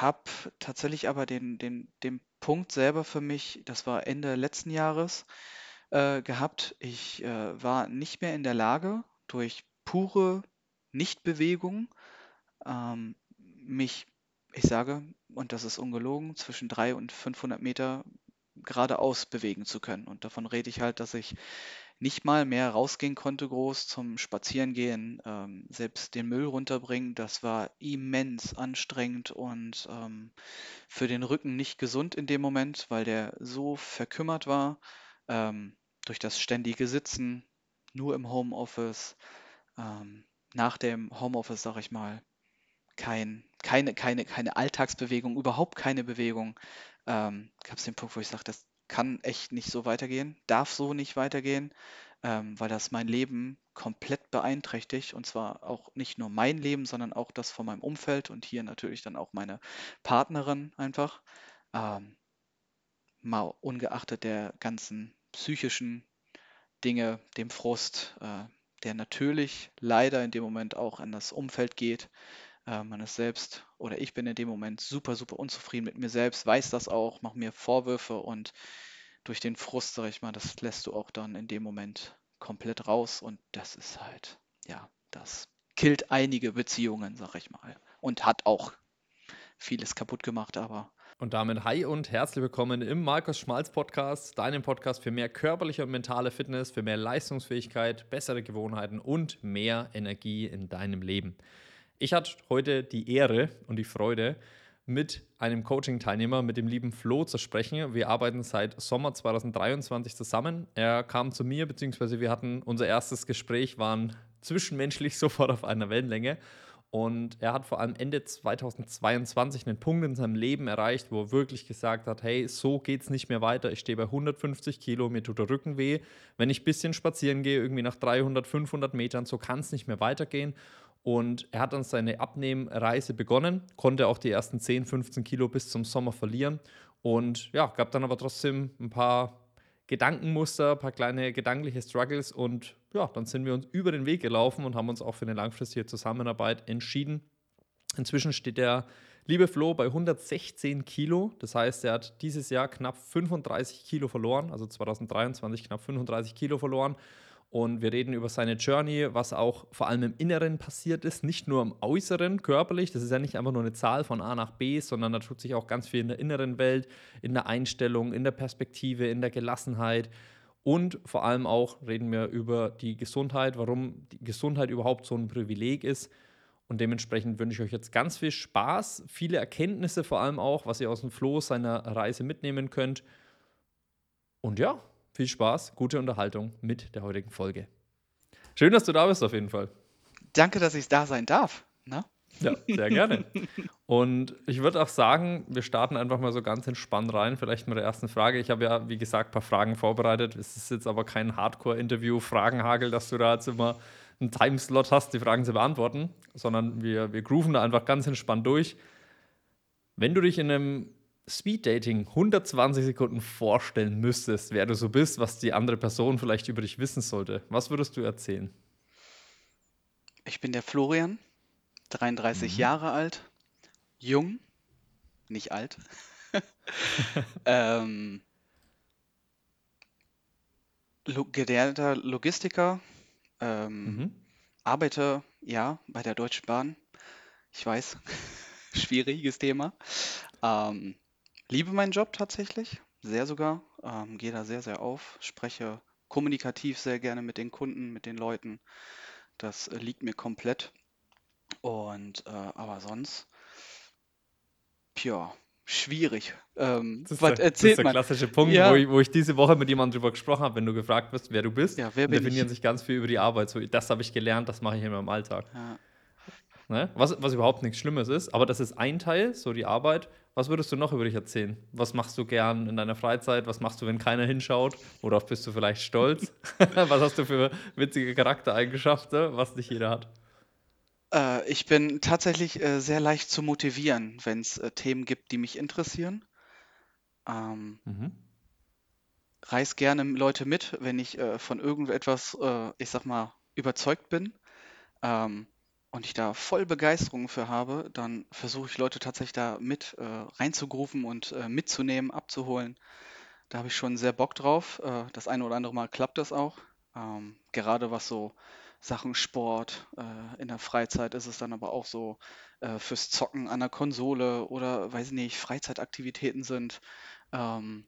habe tatsächlich aber den, den, den Punkt selber für mich, das war Ende letzten Jahres, äh, gehabt. Ich äh, war nicht mehr in der Lage, durch pure Nichtbewegung ähm, mich, ich sage, und das ist ungelogen, zwischen 300 und 500 Meter geradeaus bewegen zu können. Und davon rede ich halt, dass ich nicht mal mehr rausgehen konnte groß zum Spazierengehen, ähm, selbst den Müll runterbringen. Das war immens anstrengend und ähm, für den Rücken nicht gesund in dem Moment, weil der so verkümmert war ähm, durch das ständige Sitzen, nur im Homeoffice. Ähm, nach dem Homeoffice, sag ich mal, kein, keine, keine, keine Alltagsbewegung, überhaupt keine Bewegung. Ähm, Gab es den Punkt, wo ich sage, das kann echt nicht so weitergehen, darf so nicht weitergehen, ähm, weil das mein Leben komplett beeinträchtigt. Und zwar auch nicht nur mein Leben, sondern auch das von meinem Umfeld und hier natürlich dann auch meine Partnerin einfach. Ähm, mal ungeachtet der ganzen psychischen Dinge, dem Frust, äh, der natürlich leider in dem Moment auch an das Umfeld geht. Äh, man ist selbst oder ich bin in dem Moment super, super unzufrieden mit mir selbst, weiß das auch, mache mir Vorwürfe und durch den Frust, sag ich mal, das lässt du auch dann in dem Moment komplett raus und das ist halt, ja, das killt einige Beziehungen, sag ich mal. Und hat auch vieles kaputt gemacht, aber und damit hi und herzlich willkommen im Markus Schmalz Podcast, deinem Podcast für mehr körperliche und mentale Fitness, für mehr Leistungsfähigkeit, bessere Gewohnheiten und mehr Energie in deinem Leben. Ich hatte heute die Ehre und die Freude, mit einem Coaching-Teilnehmer, mit dem lieben Flo, zu sprechen. Wir arbeiten seit Sommer 2023 zusammen. Er kam zu mir, beziehungsweise wir hatten unser erstes Gespräch, waren zwischenmenschlich sofort auf einer Wellenlänge. Und er hat vor allem Ende 2022 einen Punkt in seinem Leben erreicht, wo er wirklich gesagt hat, hey, so geht es nicht mehr weiter. Ich stehe bei 150 Kilo, mir tut der Rücken weh. Wenn ich ein bisschen spazieren gehe, irgendwie nach 300, 500 Metern, so kann es nicht mehr weitergehen. Und er hat dann seine Abnehmreise begonnen, konnte auch die ersten 10, 15 Kilo bis zum Sommer verlieren. Und ja, gab dann aber trotzdem ein paar Gedankenmuster, ein paar kleine gedankliche Struggles und ja, dann sind wir uns über den Weg gelaufen und haben uns auch für eine langfristige Zusammenarbeit entschieden. Inzwischen steht der liebe Flo bei 116 Kilo. Das heißt, er hat dieses Jahr knapp 35 Kilo verloren, also 2023 knapp 35 Kilo verloren und wir reden über seine Journey, was auch vor allem im Inneren passiert ist, nicht nur im Äußeren, körperlich. Das ist ja nicht einfach nur eine Zahl von A nach B, sondern da tut sich auch ganz viel in der inneren Welt, in der Einstellung, in der Perspektive, in der Gelassenheit. Und vor allem auch reden wir über die Gesundheit, warum die Gesundheit überhaupt so ein Privileg ist. Und dementsprechend wünsche ich euch jetzt ganz viel Spaß, viele Erkenntnisse vor allem auch, was ihr aus dem Flow seiner Reise mitnehmen könnt. Und ja, viel Spaß, gute Unterhaltung mit der heutigen Folge. Schön, dass du da bist auf jeden Fall. Danke, dass ich da sein darf. Na? Ne? Ja, sehr gerne. Und ich würde auch sagen, wir starten einfach mal so ganz entspannt rein. Vielleicht mit der ersten Frage. Ich habe ja, wie gesagt, ein paar Fragen vorbereitet. Es ist jetzt aber kein Hardcore-Interview, Fragenhagel, dass du da jetzt immer einen Timeslot hast, die Fragen zu beantworten, sondern wir, wir grooven da einfach ganz entspannt durch. Wenn du dich in einem Speeddating 120 Sekunden vorstellen müsstest, wer du so bist, was die andere Person vielleicht über dich wissen sollte, was würdest du erzählen? Ich bin der Florian, 33 mhm. Jahre alt, jung, nicht alt. ähm, gelernter Logistiker, ähm, mhm. arbeite ja bei der Deutschen Bahn. Ich weiß, schwieriges Thema. Ähm, Liebe meinen Job tatsächlich, sehr sogar. Ähm, gehe da sehr, sehr auf, spreche kommunikativ sehr gerne mit den Kunden, mit den Leuten. Das äh, liegt mir komplett. Und äh, aber sonst, ja, schwierig. Ähm, das ist, was der, das ist der man? klassische Punkt, ja. wo, ich, wo, ich, diese Woche mit jemandem drüber gesprochen habe, wenn du gefragt wirst, wer du bist. Ja, wer definieren ich? sich ganz viel über die Arbeit. So, das habe ich gelernt, das mache ich in meinem Alltag. Ja. Ne? Was, was überhaupt nichts Schlimmes ist, aber das ist ein Teil, so die Arbeit. Was würdest du noch über dich erzählen? Was machst du gern in deiner Freizeit? Was machst du, wenn keiner hinschaut? Worauf bist du vielleicht stolz? was hast du für witzige Charaktereigenschaften, was nicht jeder hat? Äh, ich bin tatsächlich äh, sehr leicht zu motivieren, wenn es äh, Themen gibt, die mich interessieren. Ähm, mhm. Reiß gerne Leute mit, wenn ich äh, von irgendetwas, äh, ich sag mal, überzeugt bin. Ähm, und ich da voll Begeisterung für habe, dann versuche ich Leute tatsächlich da mit äh, reinzugrufen und äh, mitzunehmen, abzuholen. Da habe ich schon sehr Bock drauf. Äh, das eine oder andere Mal klappt das auch. Ähm, gerade was so Sachen Sport, äh, in der Freizeit ist es dann aber auch so äh, fürs Zocken an der Konsole oder weiß nicht, Freizeitaktivitäten sind. Ähm,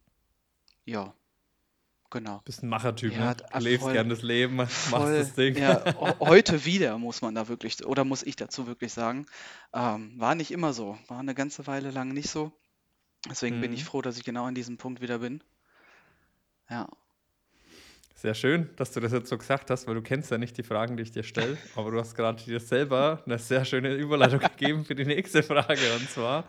ja, genau. Bist ein Machertyp, Ja, ne? d- Du ah, lebst voll, gern das Leben, machst voll. das Ding. Ja, heute wieder muss man da wirklich, oder muss ich dazu wirklich sagen. Ähm, war nicht immer so, war eine ganze Weile lang nicht so. Deswegen bin ich Mhm. froh, dass ich genau an diesem Punkt wieder bin. Ja. Sehr schön, dass du das jetzt so gesagt hast, weil du kennst ja nicht die Fragen, die ich dir stelle, aber du hast gerade dir selber eine sehr schöne Überleitung gegeben für die nächste Frage. Und zwar,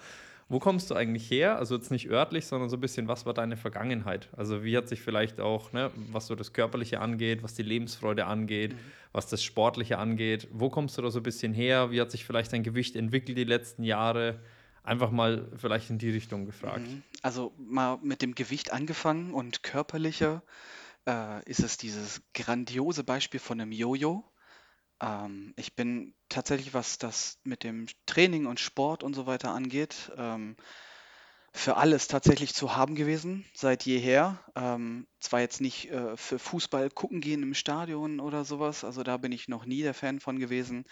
wo kommst du eigentlich her? Also jetzt nicht örtlich, sondern so ein bisschen, was war deine Vergangenheit? Also wie hat sich vielleicht auch, ne, was so das Körperliche angeht, was die Lebensfreude angeht, Mhm. was das Sportliche angeht, wo kommst du da so ein bisschen her? Wie hat sich vielleicht dein Gewicht entwickelt die letzten Jahre? Einfach mal vielleicht in die Richtung gefragt. Mhm. Also mal mit dem Gewicht angefangen und körperlicher äh, ist es dieses grandiose Beispiel von einem Jojo. Ähm, ich bin tatsächlich, was das mit dem Training und Sport und so weiter angeht, ähm, für alles tatsächlich zu haben gewesen, seit jeher. Ähm, zwar jetzt nicht äh, für Fußball gucken gehen im Stadion oder sowas, also da bin ich noch nie der Fan von gewesen.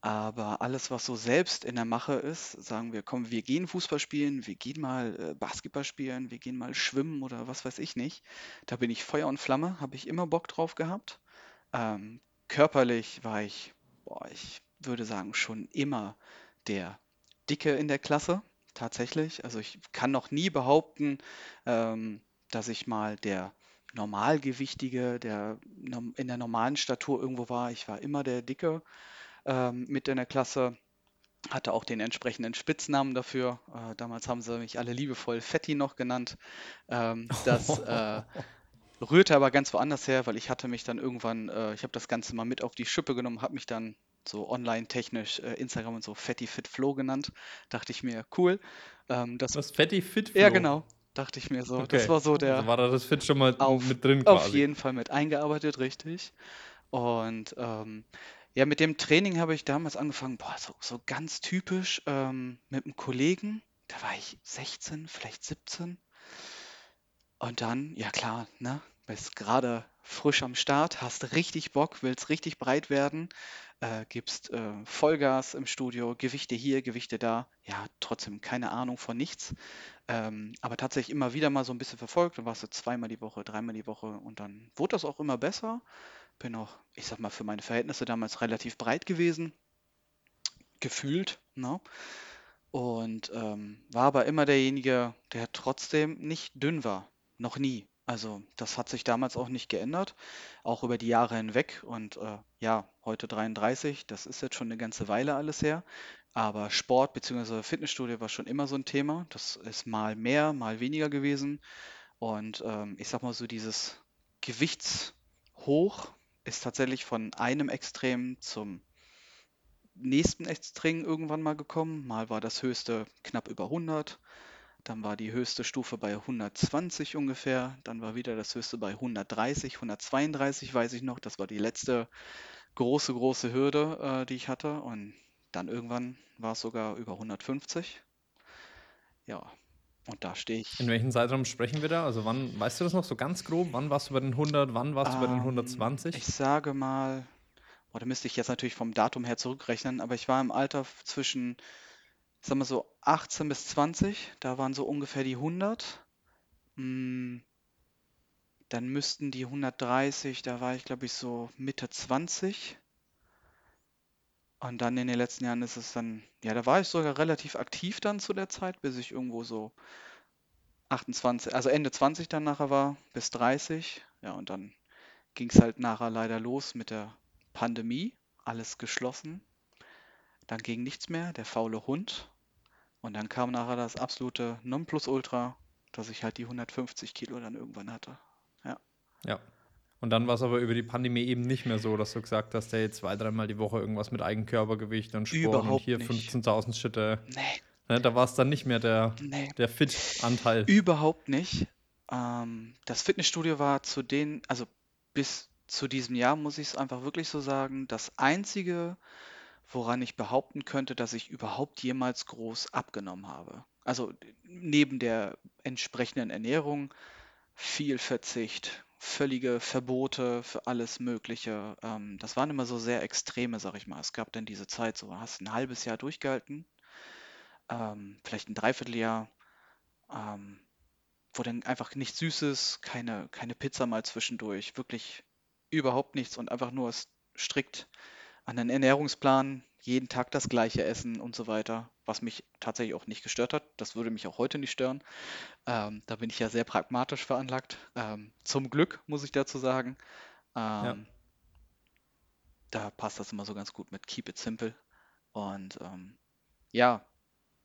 Aber alles, was so selbst in der Mache ist, sagen wir, komm, wir gehen Fußball spielen, wir gehen mal äh, Basketball spielen, wir gehen mal schwimmen oder was weiß ich nicht. Da bin ich Feuer und Flamme, habe ich immer Bock drauf gehabt. Ähm, körperlich war ich, boah, ich würde sagen, schon immer der Dicke in der Klasse, tatsächlich. Also ich kann noch nie behaupten, ähm, dass ich mal der Normalgewichtige, der in der normalen Statur irgendwo war. Ich war immer der Dicke ähm, mit in der Klasse. Hatte auch den entsprechenden Spitznamen dafür. Äh, damals haben sie mich alle liebevoll Fetti noch genannt. Ähm, das äh, rührte aber ganz woanders her, weil ich hatte mich dann irgendwann, äh, ich habe das Ganze mal mit auf die Schippe genommen, habe mich dann so online-technisch äh, Instagram und so Fatty Fit Flow genannt. Dachte ich mir, cool. Ähm, das, Was Fatty Fit ja, Flow? genau, dachte ich mir so. Das Okay. war so Also der war da das Fit schon mal auf, mit drin auf quasi. jeden Fall mit eingearbeitet, richtig. Und ähm, ja, mit dem Training habe ich damals angefangen, boah, so, so ganz typisch ähm, mit einem Kollegen. Da war ich 16, vielleicht 17. Und dann, ja klar, ne, bist gerade frisch am Start, hast richtig Bock, willst richtig breit werden, äh, gibst äh, Vollgas im Studio, Gewichte hier, Gewichte da. Ja, trotzdem keine Ahnung von nichts. Ähm, aber tatsächlich immer wieder mal so ein bisschen verfolgt. Dann warst du zweimal die Woche, dreimal die Woche und dann wurde das auch immer besser. Bin auch, ich sag mal, für meine Verhältnisse damals relativ breit gewesen, gefühlt, ne? Und ähm, war aber immer derjenige, der trotzdem nicht dünn war. Noch nie. Also das hat sich damals auch nicht geändert, auch über die Jahre hinweg. Und äh, ja, heute 33, das ist jetzt schon eine ganze Weile alles her. Aber Sport bzw. Fitnessstudio war schon immer so ein Thema. Das ist mal mehr, mal weniger gewesen. Und ähm, ich sag mal so, dieses Gewichtshoch ist tatsächlich von einem Extrem zum nächsten Extrem irgendwann mal gekommen. Mal war das höchste knapp über 100, dann war die höchste Stufe bei 120 ungefähr, dann war wieder das höchste bei 130, 132 weiß ich noch. Das war die letzte große, große Hürde, äh, die ich hatte. Und dann irgendwann war es sogar über 150. Ja, und da stehe In ich. welchem Zeitraum sprechen wir da? Also wann, weißt du das noch so ganz grob? Wann warst du bei den 100, wann warst du bei den Ähm, 120? ich sage mal, boah, da müsste ich jetzt natürlich vom Datum her zurückrechnen, aber ich war im Alter zwischen, sagen wir so, 18 bis 20, da waren so ungefähr die 100. Mm, Dann müssten die 130, da war ich glaube ich so Mitte 20. Und dann in den letzten Jahren ist es dann, ja, da war ich sogar relativ aktiv dann zu der Zeit, bis ich irgendwo so 28, also Ende 20 dann nachher war, bis 30. Ja, und dann ging es halt nachher leider los mit der Pandemie, alles geschlossen. Dann ging nichts mehr, der faule Hund. Und dann kam nachher das absolute Nonplusultra, dass ich halt die 150 Kilo dann irgendwann hatte. Ja. Ja. Und dann war es aber über die Pandemie eben nicht mehr so, dass du gesagt hast, hey, zwei, dreimal die Woche irgendwas mit Eigenkörpergewicht und Sport und Überhaupt hier nicht. 15.000 Schritte. Nee, Ne, da war es dann nicht mehr der, nee, der Fit-Anteil. überhaupt nicht. Ähm, das Fitnessstudio war zu den, also bis zu diesem Jahr muss ich es einfach wirklich so sagen, das einzige, woran ich behaupten könnte, dass ich überhaupt jemals groß abgenommen habe. Also neben der entsprechenden Ernährung viel Verzicht, völlige Verbote für alles Mögliche. Ähm, das waren immer so sehr extreme, sag ich mal. Es gab dann diese Zeit, so hast ein halbes Jahr durchgehalten, ähm, vielleicht ein Dreivierteljahr, ähm, wo dann einfach nichts Süßes, keine, keine Pizza mal zwischendurch, wirklich überhaupt nichts und einfach nur strikt an den Ernährungsplan, jeden Tag das gleiche essen und so weiter, was mich tatsächlich auch nicht gestört hat. Das würde mich auch heute nicht stören. Ähm, da bin ich ja sehr pragmatisch veranlagt. Ähm, zum Glück, muss ich dazu sagen. Ja. Ähm, da passt das immer so ganz gut mit Keep it simple. Und ähm, ja,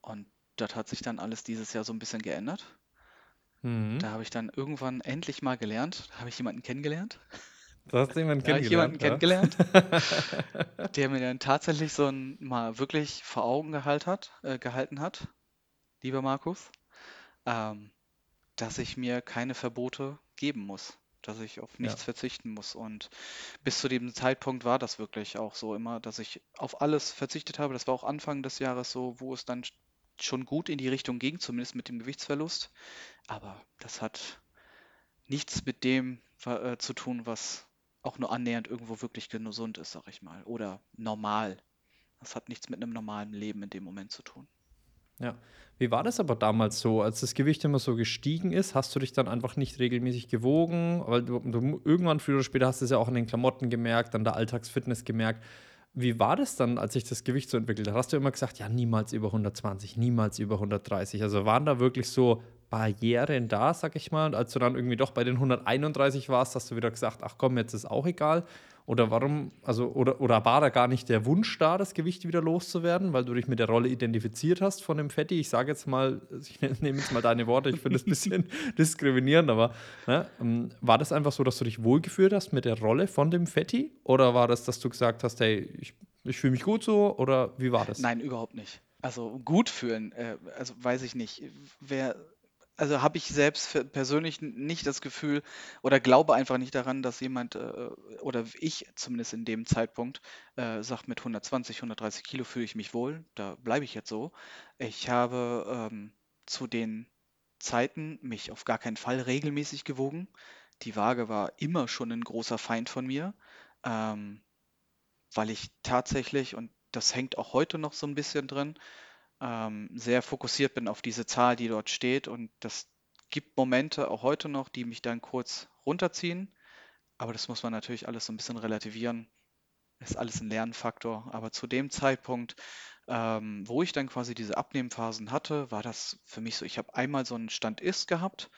und das hat sich dann alles dieses Jahr so ein bisschen geändert. Mhm. Da habe ich dann irgendwann endlich mal gelernt, habe ich jemanden kennengelernt. Da hast du jemanden Da habe ich jemanden kennengelernt, kennengelernt, der mir dann tatsächlich so ein mal wirklich vor Augen gehalt hat, äh, gehalten hat, lieber Markus, ähm, dass ich mir keine Verbote geben muss, dass ich auf Ja. nichts verzichten muss. Und bis zu dem Zeitpunkt war das wirklich auch so immer, dass ich auf alles verzichtet habe. Das war auch Anfang des Jahres so, wo es dann sch- schon gut in die Richtung ging, zumindest mit dem Gewichtsverlust. Aber das hat nichts mit dem äh, zu tun, was auch nur annähernd irgendwo wirklich gesund ist, sag ich mal. Oder normal. Das hat nichts mit einem normalen Leben in dem Moment zu tun. Ja. Wie war das aber damals so, als das Gewicht immer so gestiegen ist? Hast du dich dann einfach nicht regelmäßig gewogen? Weil du, du irgendwann früher oder später hast du es ja auch an den Klamotten gemerkt, an der Alltagsfitness gemerkt. Wie war das dann, als sich das Gewicht so entwickelt hat? Hast du immer gesagt, ja, niemals über 120, niemals über 130? Also waren da wirklich so Barrieren da, sag ich mal? Und als du dann irgendwie doch bei den 131 warst, hast du wieder gesagt, ach komm, jetzt ist auch egal. Oder warum, also, oder, oder war da gar nicht der Wunsch da, das Gewicht wieder loszuwerden, weil du dich mit der Rolle identifiziert hast von dem Fetti? Ich sage jetzt mal, ich nehme jetzt mal deine Worte, ich finde es ein bisschen diskriminierend, aber ne, ähm, war das einfach so, dass du dich wohlgefühlt hast mit der Rolle von dem Fetti? Oder war das, dass du gesagt hast, hey, ich, ich fühle mich gut so? Oder wie war das? Nein, überhaupt nicht. Also gut fühlen, äh, also weiß ich nicht. Wer, also habe ich selbst persönlich nicht das Gefühl oder glaube einfach nicht daran, dass jemand äh, oder ich zumindest in dem Zeitpunkt äh, sagt, mit 120, 130 Kilo fühle ich mich wohl. Da bleibe ich jetzt so. Ich habe ähm, zu den Zeiten mich auf gar keinen Fall regelmäßig gewogen. Die Waage war immer schon ein großer Feind von mir. Ähm, weil ich tatsächlich, und das hängt auch heute noch so ein bisschen drin, ähm, sehr fokussiert bin auf diese Zahl, die dort steht. Und das gibt Momente auch heute noch, die mich dann kurz runterziehen. Aber das muss man natürlich alles so ein bisschen relativieren. Ist alles ein Lernfaktor. Aber zu dem Zeitpunkt, ähm, wo ich dann quasi diese Abnehmphasen hatte, war das für mich so, ich habe einmal so einen Stand-Ist gehabt,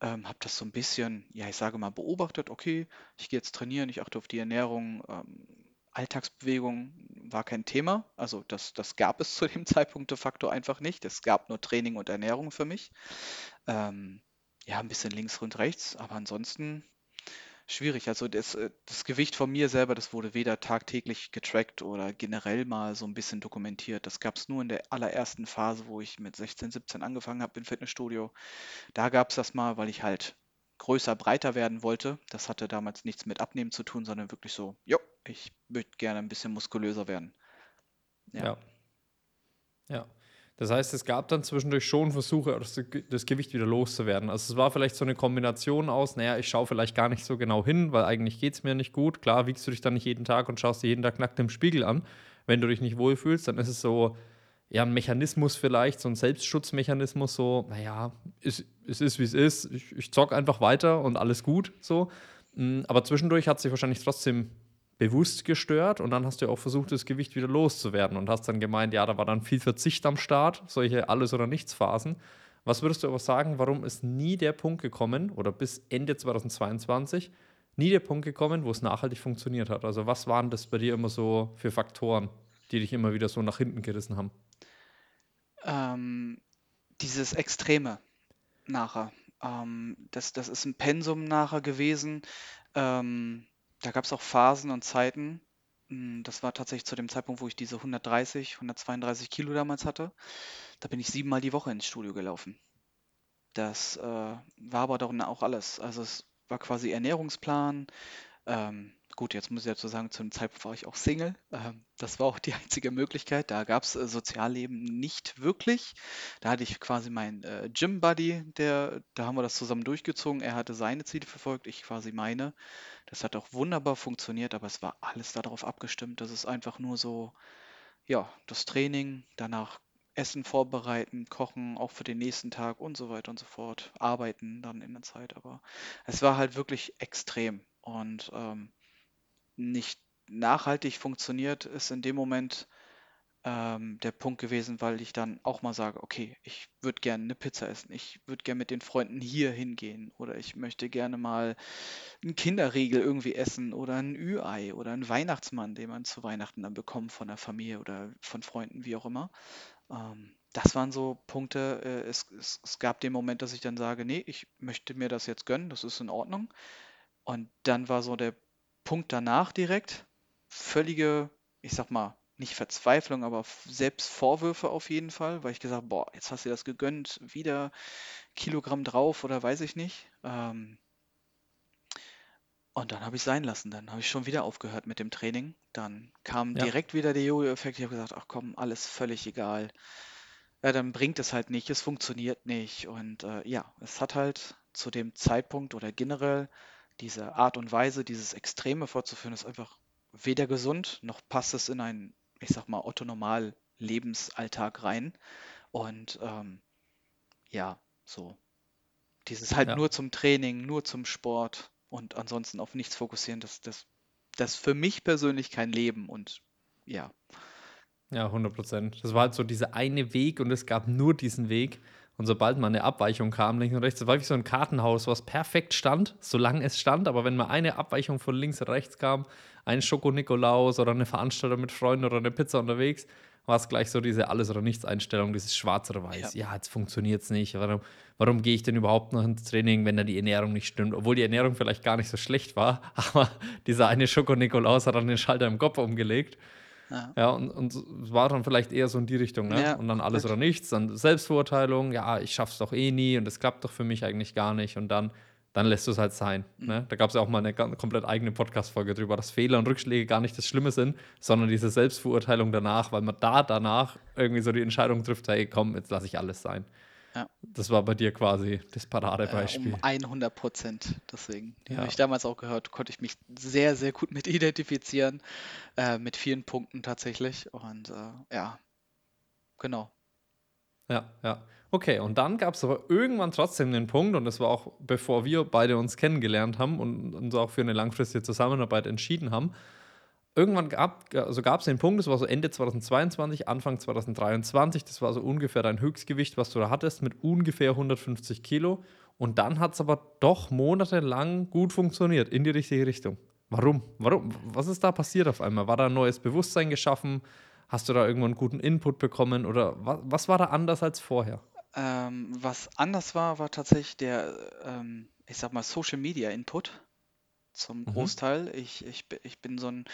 ähm, habe das so ein bisschen, ja, ich sage mal, beobachtet, okay, ich gehe jetzt trainieren, ich achte auf die Ernährung, ähm, Alltagsbewegung war kein Thema. Also das, das gab es zu dem Zeitpunkt de facto einfach nicht. Es gab nur Training und Ernährung für mich. Ähm, ja, ein bisschen links und rechts, aber ansonsten schwierig. Also das, äh, das Gewicht von mir selber, das wurde weder tagtäglich getrackt oder generell mal so ein bisschen dokumentiert. Das gab es nur in der allerersten Phase, wo ich mit 16, 17 angefangen habe im Fitnessstudio. Da gab es das mal, weil ich halt größer, breiter werden wollte. Das hatte damals nichts mit Abnehmen zu tun, sondern wirklich so, jo, ich möchte gerne ein bisschen muskulöser werden. Ja. Ja. Ja. Das heißt, es gab dann zwischendurch schon Versuche, das, das Gewicht wieder loszuwerden. Also es war vielleicht so eine Kombination aus, naja, ich schaue vielleicht gar nicht so genau hin, weil eigentlich geht es mir nicht gut. Klar, wiegst du dich dann nicht jeden Tag und schaust dir jeden Tag nackt im Spiegel an. Wenn du dich nicht wohlfühlst, dann ist es so, ja, ein Mechanismus vielleicht, so ein Selbstschutzmechanismus, so, naja, es, es ist, wie es ist, ich, ich zock einfach weiter und alles gut, so. Mm, Aber zwischendurch hat sich wahrscheinlich trotzdem bewusst gestört und dann hast du auch versucht, das Gewicht wieder loszuwerden und hast dann gemeint, ja, da war dann viel Verzicht am Start, solche Alles- oder Nichts-Phasen. Was würdest du aber sagen, warum ist nie der Punkt gekommen oder bis Ende 2022 nie der Punkt gekommen, wo es nachhaltig funktioniert hat? Also was waren das bei dir immer so für Faktoren, die dich immer wieder so nach hinten gerissen haben? Ähm, dieses Extreme nachher. Ähm, das, das ist ein Pensum nachher gewesen. Ähm, da gab es auch Phasen und Zeiten. mm, Das war tatsächlich zu dem Zeitpunkt, wo ich diese 130, 132 Kilo damals hatte. Da bin ich siebenmal die Woche ins Studio gelaufen. Das äh, war aber dann auch alles. Also es war quasi Ernährungsplan, ähm, gut, jetzt muss ich dazu sagen, zu dem Zeitpunkt war ich auch Single. Ähm, das war auch die einzige Möglichkeit. Da gab es äh, Sozialleben nicht wirklich. Da hatte ich quasi meinen äh, Gym-Buddy, da haben wir das zusammen durchgezogen. Er hatte seine Ziele verfolgt, ich quasi meine. Das hat auch wunderbar funktioniert, aber es war alles darauf abgestimmt, dass es einfach nur so, ja, das Training, danach Essen vorbereiten, kochen, auch für den nächsten Tag und so weiter und so fort, arbeiten dann in der Zeit. Aber es war halt wirklich extrem und ähm, nicht nachhaltig funktioniert, ist in dem Moment ähm, der Punkt gewesen, weil ich dann auch mal sage, okay, ich würde gerne eine Pizza essen, ich würde gerne mit den Freunden hier hingehen oder ich möchte gerne mal einen Kinderriegel irgendwie essen oder ein Ü-Ei oder einen Weihnachtsmann, den man zu Weihnachten dann bekommt von der Familie oder von Freunden, wie auch immer. Ähm, das waren so Punkte, äh, es, es, es gab den Moment, dass ich dann sage, nee, ich möchte mir das jetzt gönnen, das ist in Ordnung. Und dann war so der Punkt danach direkt völlige, ich sag mal, nicht Verzweiflung, aber Selbstvorwürfe auf jeden Fall, weil ich gesagt boah, jetzt hast du das gegönnt, wieder Kilogramm drauf oder weiß ich nicht. Ähm, und dann habe ich sein lassen. Dann habe ich schon wieder aufgehört mit dem Training. Dann kam Ja. direkt wieder der Jojo-Effekt. Ich habe gesagt, ach komm, alles völlig egal. Ja, dann bringt es halt nicht, es funktioniert nicht. Und äh, ja, es hat halt zu dem Zeitpunkt oder generell diese Art und Weise, dieses Extreme fortzuführen, ist einfach weder gesund, noch passt es in einen, ich sag mal, Otto-Normal-Lebensalltag rein. Und ähm, ja, so. Dieses halt Ja. nur zum Training, nur zum Sport und ansonsten auf nichts fokussieren, das, das, das ist für mich persönlich kein Leben. Und ja, Ja, 100 Prozent. Das war halt so dieser eine Weg und es gab nur diesen Weg. Und sobald mal eine Abweichung kam, links und rechts, das war wie so ein Kartenhaus, was perfekt stand, solange es stand. Aber wenn mal eine Abweichung von links und rechts kam, ein Schoko-Nikolaus oder eine Veranstaltung mit Freunden oder eine Pizza unterwegs, war es gleich so diese Alles- oder Nichts-Einstellung, dieses Schwarz oder Weiß. Ja, jetzt funktioniert es nicht. Warum, warum gehe ich denn überhaupt noch ins Training, wenn da die Ernährung nicht stimmt? Obwohl die Ernährung vielleicht gar nicht so schlecht war, aber dieser eine Schoko-Nikolaus hat dann den Schalter im Kopf umgelegt. Ja, Ja, und, und es war dann vielleicht eher so in die Richtung, ne? ja, Und dann alles oder nichts, dann Selbstverurteilung, ja, ich schaff's doch eh nie und es klappt doch für mich eigentlich gar nicht und dann, dann lässt du es halt sein. Mhm. Ne? Da gab es ja auch mal eine komplett eigene Podcast-Folge drüber, dass Fehler und Rückschläge gar nicht das Schlimme sind, sondern diese Selbstverurteilung danach, weil man da danach irgendwie so die Entscheidung trifft, hey, komm, jetzt lasse ich alles sein. Ja. Das war bei dir quasi das Äh, Paradebeispiel. um 100 Prozent. Deswegen, die habe Ja. ich damals auch gehört, konnte ich mich sehr, sehr gut mit identifizieren, äh, mit vielen Punkten tatsächlich. Und äh, ja, genau. Ja, ja. Okay, und dann gab es aber irgendwann trotzdem den Punkt, und das war auch bevor wir beide uns kennengelernt haben und uns auch für eine langfristige Zusammenarbeit entschieden haben. Irgendwann gab es also gab's den Punkt, das war so Ende 2022, Anfang 2023, das war so ungefähr dein Höchstgewicht, was du da hattest, mit ungefähr 150 Kilo. Und dann hat es aber doch monatelang gut funktioniert, in die richtige Richtung. Warum? Warum? Was ist da passiert auf einmal? War da ein neues Bewusstsein geschaffen? Hast du da irgendwann einen guten Input bekommen? Oder was, was war da anders als vorher? Ähm, was anders war, war tatsächlich der, ähm, ich sag mal, Social Media Input zum Mhm. Großteil. Ich, ich, ich bin so ein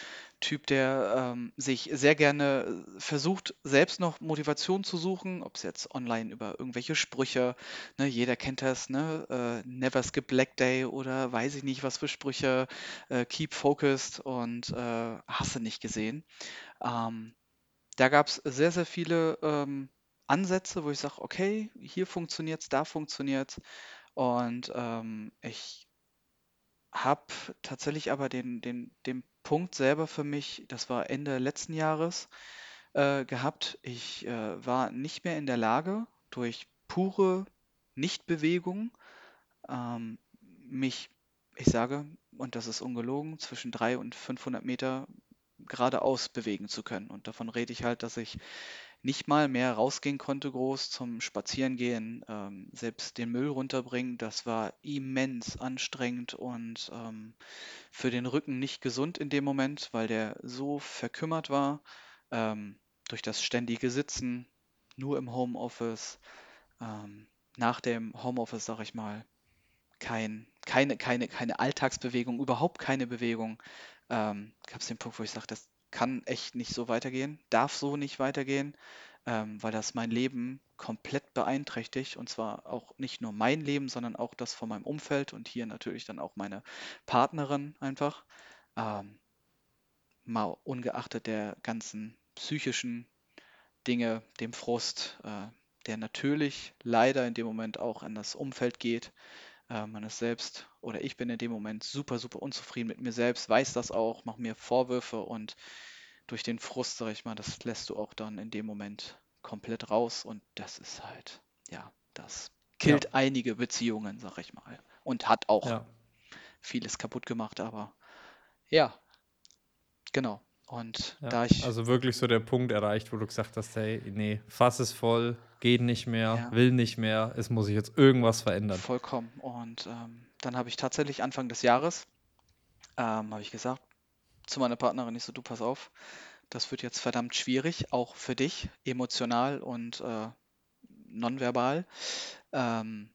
Typ, der ähm, sich sehr gerne äh, versucht, selbst noch Motivation zu suchen, ob es jetzt online über irgendwelche Sprüche, ne, jeder kennt das, ne, äh, Never Skip Black Day oder weiß ich nicht, was für Sprüche, äh, Keep Focused und äh, hast du nicht gesehen. Ähm, da gab es sehr, sehr viele ähm, Ansätze, wo ich sage, okay, hier funktioniert es, da funktioniert es. Und ähm, ich habe tatsächlich aber den, den, den Punkt selber für mich, das war Ende letzten Jahres, äh, gehabt. Ich äh, war nicht mehr in der Lage, durch pure Nichtbewegung ähm, mich, ich sage, und das ist ungelogen, zwischen 300 und 500 Meter geradeaus bewegen zu können. Und davon rede ich halt, dass ich nicht mal mehr rausgehen konnte groß zum Spazierengehen, ähm, selbst den Müll runterbringen. Das war immens anstrengend und ähm, für den Rücken nicht gesund in dem Moment, weil der so verkümmert war ähm, durch das ständige Sitzen, nur im Homeoffice. Ähm, nach dem Homeoffice, sag ich mal, kein, keine, keine, keine Alltagsbewegung, überhaupt keine Bewegung. Ähm, gab es den Punkt, wo ich sage, das kann echt nicht so weitergehen, darf so nicht weitergehen, ähm, weil das mein Leben komplett beeinträchtigt und zwar auch nicht nur mein Leben, sondern auch das von meinem Umfeld und hier natürlich dann auch meine Partnerin einfach. Ähm, mal ungeachtet der ganzen psychischen Dinge, dem Frust, äh, der natürlich leider in dem Moment auch in das Umfeld geht. Äh, man ist selbst oder ich bin in dem Moment super, super unzufrieden mit mir selbst, weiß das auch, mache mir Vorwürfe und durch den Frust, sag ich mal, das lässt du auch dann in dem Moment komplett raus und das ist halt, ja, das killt Ja, einige Beziehungen, sag ich mal. Und hat auch ja, vieles kaputt gemacht, aber ja, genau. Und ja. da ich, Also wirklich so der Punkt erreicht, wo du gesagt hast, hey, nee, Fass ist voll, geht nicht mehr, ja, will nicht mehr, es muss sich jetzt irgendwas verändern. vollkommen. Und ähm, dann habe ich tatsächlich Anfang des Jahres, ähm, habe ich gesagt zu meiner Partnerin, ich so, du pass auf, das wird jetzt verdammt schwierig, auch für dich, emotional und äh, nonverbal. Ähm,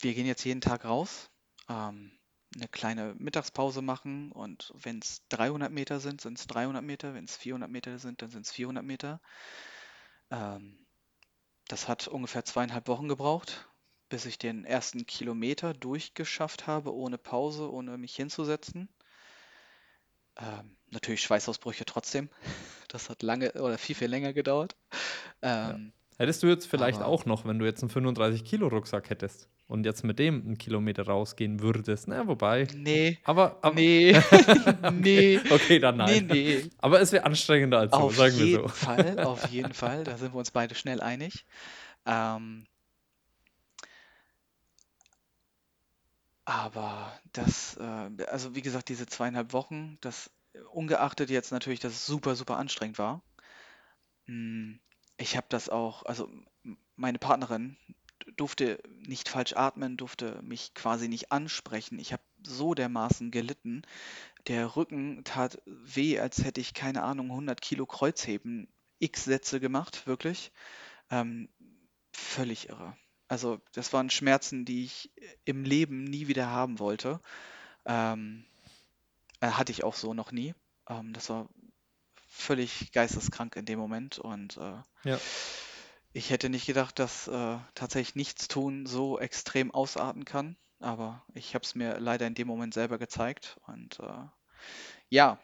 wir gehen jetzt jeden Tag raus, ähm, eine kleine Mittagspause machen und wenn es 300 Meter sind, sind es 300 Meter, wenn es 400 Meter sind, dann sind es 400 Meter. Ähm, das hat ungefähr zweieinhalb Wochen gebraucht, bis ich den ersten Kilometer durchgeschafft habe, ohne Pause, ohne mich hinzusetzen. Ähm, natürlich Schweißausbrüche trotzdem. Das hat lange oder viel, viel länger gedauert. Ja. Ähm, Hättest du jetzt vielleicht auch noch, wenn du jetzt einen 35-Kilo-Rucksack hättest und jetzt mit dem einen Kilometer rausgehen würdest, na, wobei, nee, aber, aber nee, nee, okay, dann nee, nein. nee. Aber es wäre anstrengender als so, Auf sagen wir jeden so. Fall, auf jeden Fall. Da sind wir uns beide schnell einig. Ähm, aber das, äh, also wie gesagt, diese zweieinhalb Wochen, das ungeachtet jetzt natürlich, dass es super, super anstrengend war. Mm, Ich habe das auch, also meine Partnerin durfte nicht falsch atmen, durfte mich quasi nicht ansprechen. Ich habe so dermaßen gelitten. Der Rücken tat weh, als hätte ich, keine Ahnung, 100 Kilo Kreuzheben, x Sätze gemacht, wirklich. Ähm, völlig irre. Also das waren Schmerzen, die ich im Leben nie wieder haben wollte. Ähm, äh, hatte ich auch so noch nie. Ähm, das war völlig geisteskrank in dem Moment und äh, Ja, ich hätte nicht gedacht, dass äh, tatsächlich Nichtstun so extrem ausarten kann, aber ich habe es mir leider in dem Moment selber gezeigt und äh, ja,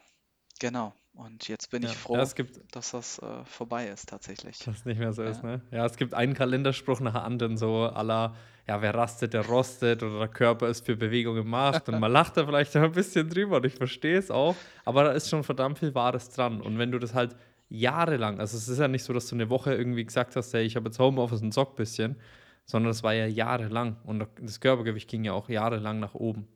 genau. Und jetzt bin ich ja. Ja, froh, es gibt, dass das äh, vorbei ist tatsächlich. dass es nicht mehr so ist, Ja. ne? Ja, es gibt einen Kalenderspruch nach dem anderen, so à la, ja, wer rastet, der rostet oder der Körper ist für Bewegung gemacht und man lacht da vielleicht ein bisschen drüber und ich verstehe es auch, aber da ist schon verdammt viel Wahres dran und wenn du das halt jahrelang, also es ist ja nicht so, dass du eine Woche irgendwie gesagt hast, hey, ich habe jetzt Homeoffice und zock ein bisschen, sondern das war ja jahrelang und das Körpergewicht ging ja auch jahrelang nach oben.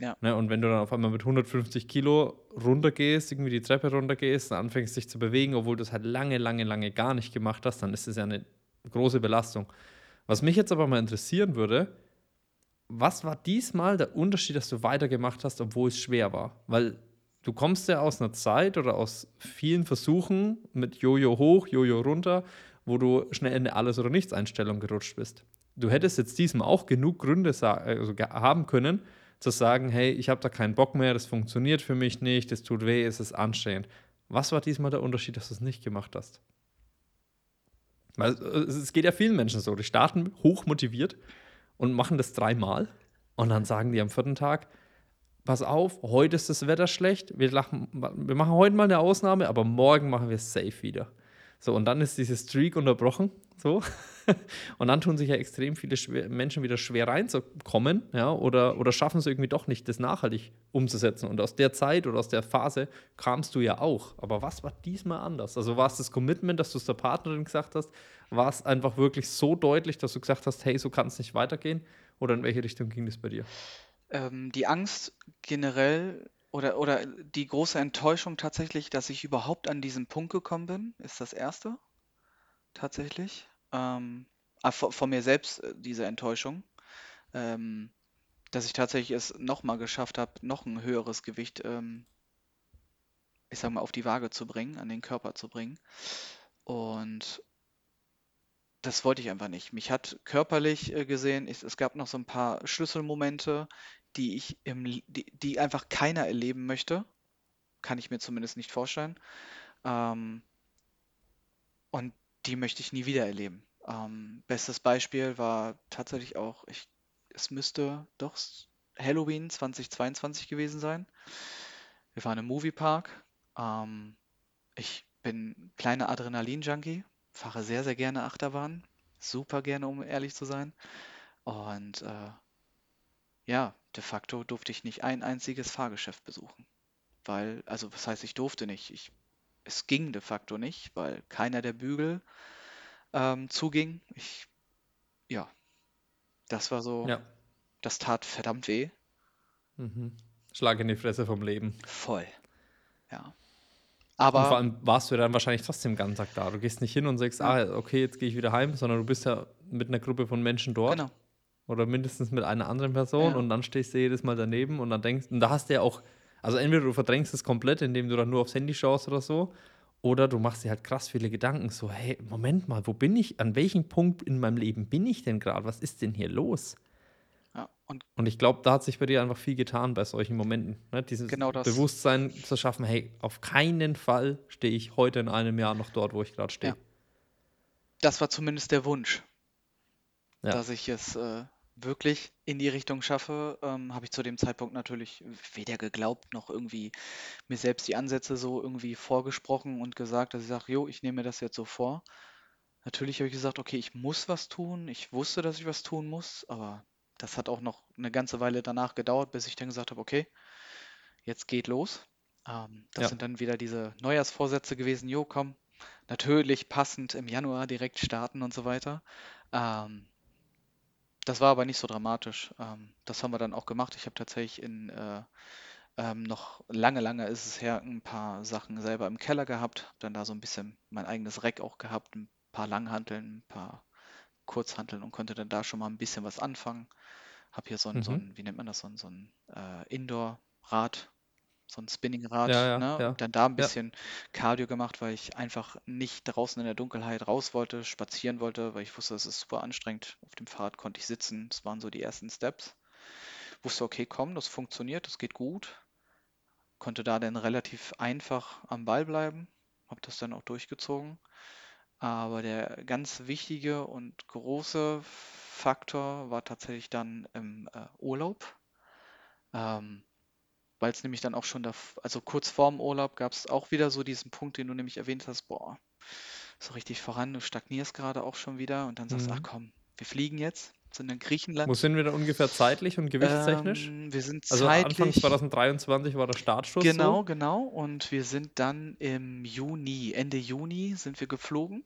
Ja, Ne? Und wenn du dann auf einmal mit 150 Kilo runtergehst, irgendwie die Treppe runtergehst, dann anfängst dich zu bewegen, obwohl du es halt lange, lange, lange gar nicht gemacht hast, dann ist es ja eine große Belastung. Was mich jetzt aber mal interessieren würde, was war diesmal der Unterschied, dass du weitergemacht hast, obwohl es schwer war? Weil du kommst ja aus einer Zeit oder aus vielen Versuchen mit Jojo hoch, Jojo runter, wo du schnell in eine Alles- oder Nichts-Einstellung gerutscht bist. Du hättest jetzt diesmal auch genug Gründe also haben können, zu sagen, hey, ich habe da keinen Bock mehr, das funktioniert für mich nicht, es tut weh, es ist anstrengend. Was war diesmal der Unterschied, dass du es nicht gemacht hast? Weil äh, es geht ja vielen Menschen so, die starten hoch motiviert und machen das dreimal und dann sagen die am vierten Tag, pass auf, heute ist das Wetter schlecht, wir, lachen, wir machen heute mal eine Ausnahme, aber morgen machen wir es safe wieder. So, und dann ist diese Streak unterbrochen, so. Und dann tun sich ja extrem viele Menschen wieder schwer reinzukommen, ja, oder, oder schaffen es irgendwie doch nicht, das nachhaltig umzusetzen. Und aus der Zeit oder aus der Phase kamst du ja auch. Aber was war diesmal anders? Also war es das Commitment, dass du es der Partnerin gesagt hast? War es einfach wirklich so deutlich, dass du gesagt hast, hey, so kann es nicht weitergehen? Oder in welche Richtung ging das bei dir? Ähm, die Angst generell oder, oder die große Enttäuschung tatsächlich, dass ich überhaupt an diesen Punkt gekommen bin, ist das Erste tatsächlich. Ähm, ah, von, mir selbst äh, diese Enttäuschung, ähm, dass ich tatsächlich es nochmal geschafft habe, noch ein höheres Gewicht, ähm, ich sag mal, auf die Waage zu bringen, an den Körper zu bringen. Und das wollte ich einfach nicht. Mich hat körperlich äh, gesehen, ich, es gab noch so ein paar Schlüsselmomente, die ich im, die, die einfach keiner erleben möchte. Kann ich mir zumindest nicht vorstellen. Ähm, und die möchte ich nie wieder erleben. Ähm, bestes Beispiel war tatsächlich auch, ich, es müsste doch Halloween 2022 gewesen sein. Wir waren im Moviepark. Ähm, ich bin kleiner Adrenalin-Junkie, fahre sehr, sehr gerne Achterbahn. Super gerne, um ehrlich zu sein. Und äh, ja, de facto durfte ich nicht ein einziges Fahrgeschäft besuchen. Weil, also was heißt, ich durfte nicht? Ich, es ging de facto nicht, weil keiner der Bügel ähm, zuging. Ich, ja, das war so, Ja. das tat verdammt weh. Mhm. Schlag in die Fresse vom Leben. Voll. Ja. Und vor Aber allem warst du dann wahrscheinlich trotzdem den ganzen Tag da. Du gehst nicht hin und sagst, ah, okay, jetzt gehe ich wieder heim, sondern du bist ja mit einer Gruppe von Menschen dort genau, oder mindestens mit einer anderen Person Ja. und dann stehst du jedes Mal daneben und dann denkst, und da hast du ja auch, also entweder du verdrängst es komplett, indem du dann nur aufs Handy schaust oder so, oder du machst dir halt krass viele Gedanken, so, hey, Moment mal, wo bin ich, an welchem Punkt in meinem Leben bin ich denn gerade? Was ist denn hier los? Ja. Und Und ich glaube, da hat sich bei dir einfach viel getan bei solchen Momenten. Ne? Dieses Genau. Bewusstsein zu schaffen, hey, auf keinen Fall stehe ich heute in einem Jahr noch dort, wo ich gerade stehe. Ja. das war zumindest der Wunsch, Ja. dass ich es äh, wirklich in die Richtung schaffe. Ähm, habe ich zu dem Zeitpunkt natürlich weder geglaubt noch irgendwie mir selbst die Ansätze so irgendwie vorgesprochen und gesagt, dass ich sage, jo, ich nehme mir das jetzt so vor. Natürlich habe ich gesagt, okay, ich muss was tun. Ich wusste, dass ich was tun muss, aber das hat auch noch eine ganze Weile danach gedauert, bis ich dann gesagt habe, okay, jetzt geht los. Ähm, das Ja. sind dann wieder diese Neujahrsvorsätze gewesen, jo, komm, natürlich passend im Januar direkt starten und so weiter. Ähm, das war aber nicht so dramatisch. Ähm, das haben wir dann auch gemacht. Ich habe tatsächlich in äh, ähm, noch lange, lange ist es her, ein paar Sachen selber im Keller gehabt. Hab dann da so ein bisschen mein eigenes Rack auch gehabt, ein paar Langhanteln, ein paar Kurzhanteln und konnte dann da schon mal ein bisschen was anfangen. Hab hier so ein, so Mhm. ein, wie nennt man das, so ein, so ein äh, Indoor-Rad, so ein Spinningrad, Ja, ja, ne? ja. Dann da ein bisschen Cardio gemacht, weil ich einfach nicht draußen in der Dunkelheit raus wollte, spazieren wollte, weil ich wusste, das ist super anstrengend. Auf dem Fahrrad konnte ich sitzen. Das waren so die ersten Steps. Wusste, okay, komm, das funktioniert, das geht gut. Konnte da dann relativ einfach am Ball bleiben. Habe das dann auch durchgezogen. Aber der ganz wichtige und große Faktor war tatsächlich dann im äh, Urlaub. Ähm, weil es nämlich dann auch schon da, also kurz vorm Urlaub gab es auch wieder so diesen Punkt, den du nämlich erwähnt hast, boah, so richtig voran, du stagnierst gerade auch schon wieder und dann sagst du, ach Mhm. komm, wir fliegen jetzt, sind in Wo Griechenland. sind wir da ungefähr zeitlich und gewichtstechnisch? Ähm, wir sind Also Anfang zeitlich, 2023 war der Startschuss genau, so. genau, und wir sind dann im Juni, Ende Juni sind wir geflogen.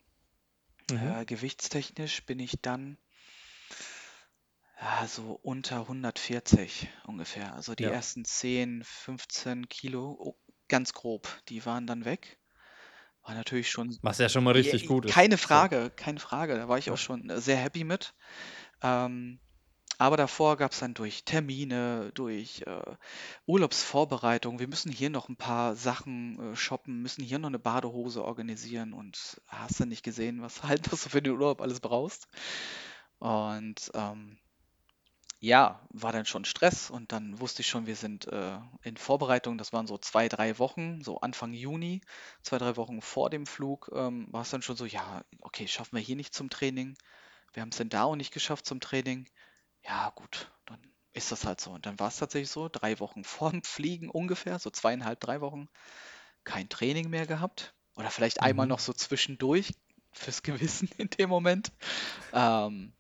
Mhm. Äh, gewichtstechnisch bin ich dann ja, so unter 140 ungefähr. Also die Ja. ersten 10, 15 Kilo, oh, ganz grob, die waren dann weg. War natürlich schon, Was ja schon mal Ja, richtig gut ist. keine. Frage, keine Frage. Da war ich auch schon äh, sehr happy mit. Ähm, aber davor gab es dann durch Termine, durch äh, Urlaubsvorbereitung, wir müssen hier noch ein paar Sachen äh, shoppen, müssen hier noch eine Badehose organisieren und hast du nicht gesehen, was halt was du für den Urlaub alles brauchst. Und ähm, ja, war dann schon Stress und dann wusste ich schon, wir sind äh, in Vorbereitung. Das waren so zwei, drei Wochen, so Anfang Juni, zwei, drei Wochen vor dem Flug, ähm, war es dann schon so, ja, okay, schaffen wir hier nicht zum Training. Wir haben es denn da auch nicht geschafft zum Training. Ja, gut, dann ist das halt so. Und dann war es tatsächlich so, drei Wochen vorm Fliegen ungefähr, so zweieinhalb, drei Wochen, kein Training mehr gehabt. Oder vielleicht einmal Mhm. noch so zwischendurch fürs Gewissen in dem Moment. Ähm,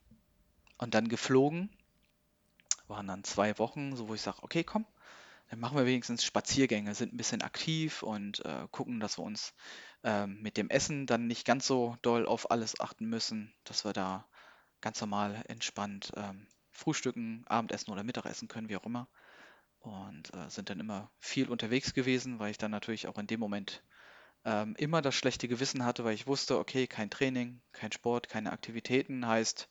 und dann geflogen waren dann zwei Wochen, so wo ich sage, okay, komm, dann machen wir wenigstens Spaziergänge, sind ein bisschen aktiv und äh, gucken, dass wir uns ähm, mit dem Essen dann nicht ganz so doll auf alles achten müssen, dass wir da ganz normal entspannt ähm, frühstücken, Abendessen oder Mittagessen können, wie auch immer. Und äh, sind dann immer viel unterwegs gewesen, weil ich dann natürlich auch in dem Moment ähm, immer das schlechte Gewissen hatte, weil ich wusste, okay, kein Training, kein Sport, keine Aktivitäten heißt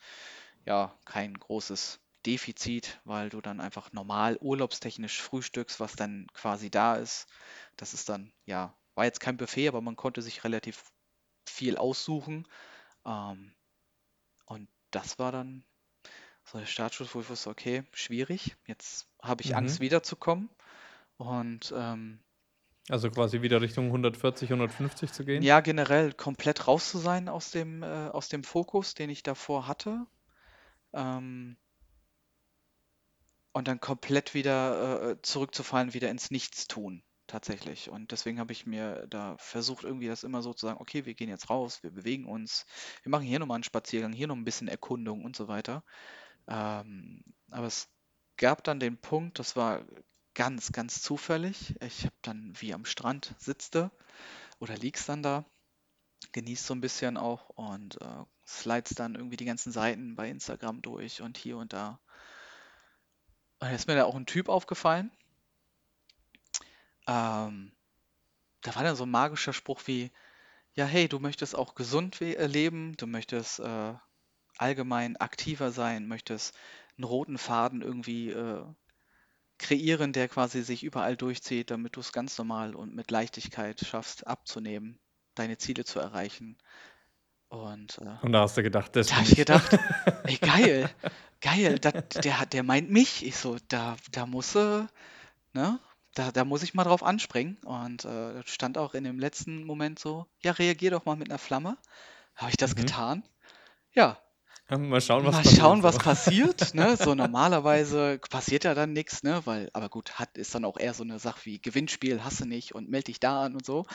ja kein großes Defizit, weil du dann einfach normal urlaubstechnisch frühstückst, was dann quasi da ist. Das ist dann, ja, war jetzt kein Buffet, aber man konnte sich relativ viel aussuchen. Ähm, das war dann so der Startschuss, wo ich wusste, okay, schwierig. Jetzt habe ich Angst Mhm. wiederzukommen. Und ähm, Also quasi wieder Richtung 140, 150 zu gehen. ja, generell komplett raus zu sein aus dem, äh, aus dem Fokus, den ich davor hatte. Ähm, und dann komplett wieder äh, zurückzufallen, wieder ins Nichtstun. Tatsächlich. Und deswegen habe ich mir da versucht, irgendwie das immer so zu sagen, okay, wir gehen jetzt raus, wir bewegen uns, wir machen hier nochmal einen Spaziergang, hier noch ein bisschen Erkundung und so weiter. Ähm, aber es gab dann den Punkt, das war ganz, ganz zufällig. Ich habe dann wie am Strand sitzte oder liegst dann da, genießt so ein bisschen auch und äh, slides dann irgendwie die ganzen Seiten bei Instagram durch und hier und da. Und da ist mir da auch ein Typ aufgefallen. Ähm, da war dann so ein magischer Spruch wie, ja, hey, du möchtest auch gesund äh, leben, du möchtest äh, allgemein aktiver sein, möchtest einen roten Faden irgendwie äh, kreieren, der quasi sich überall durchzieht, damit du es ganz normal und mit Leichtigkeit schaffst, abzunehmen, deine Ziele zu erreichen. Und äh, Und da hast du gedacht, das da habe ich ich. gedacht, ey, geil, geil, dat, der, hat- der meint mich. Ich so, da, da muss, äh, ne, da, da muss ich mal drauf anspringen. Und äh, stand auch in dem letzten Moment so, ja, reagier doch mal mit einer Flamme. Habe ich das Mhm. getan? Ja, Mal schauen, was Mal passiert. schauen, was So. passiert, ne? So normalerweise passiert ja dann nichts, ne? Weil, aber gut, hat ist dann auch eher so eine Sache wie Gewinnspiel, hast du nicht und melde dich da an und so.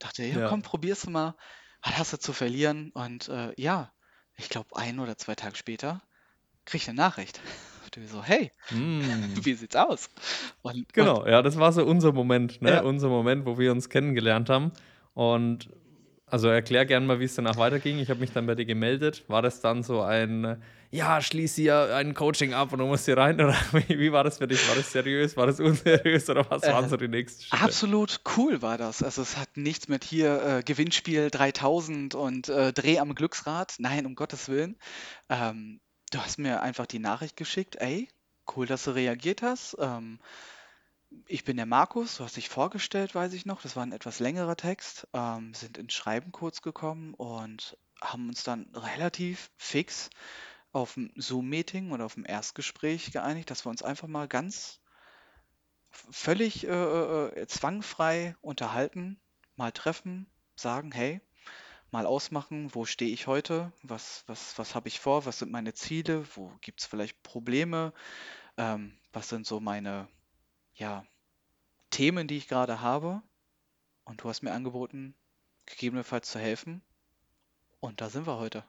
Dachte, ja, Ja. komm, probier's mal. Was hast du zu verlieren? Und äh, ja, ich glaube, ein oder zwei Tage später krieg ich eine Nachricht. Und ich so, hey, Mm. wie sieht's aus? Und, und Genau, ja, das war so unser Moment, ne? ja, Unser Moment, wo wir uns kennengelernt haben. Und also erklär gerne mal, wie es danach weiterging. Ich habe mich dann bei dir gemeldet. War das dann so ein, ja, schließ hier ein Coaching ab und du musst hier rein? Oder wie, wie war das für dich? War das seriös? War das unseriös? Oder was waren äh, so die nächsten Schritte? absolut cool war das. Also es hat nichts mit hier äh, Gewinnspiel 3000 und äh, Dreh am Glücksrad. Nein, um Gottes Willen. Ähm, du hast mir einfach die Nachricht geschickt, ey, cool, dass du reagiert hast. Ähm, ich bin der Markus, du hast dich vorgestellt, weiß ich noch. Das war ein etwas längerer Text. Ähm, sind ins Schreiben kurz gekommen und haben uns dann relativ fix auf ein Zoom-Meeting oder auf ein Erstgespräch geeinigt, dass wir uns einfach mal ganz völlig äh, äh, äh, zwangfrei unterhalten, mal treffen, sagen, hey, mal ausmachen, wo stehe ich heute, was, was, was habe ich vor, was sind meine Ziele, wo gibt es vielleicht Probleme, ähm, was sind so meine ja, Themen, die ich gerade habe. Und du hast mir angeboten, gegebenenfalls zu helfen. Und da sind wir heute.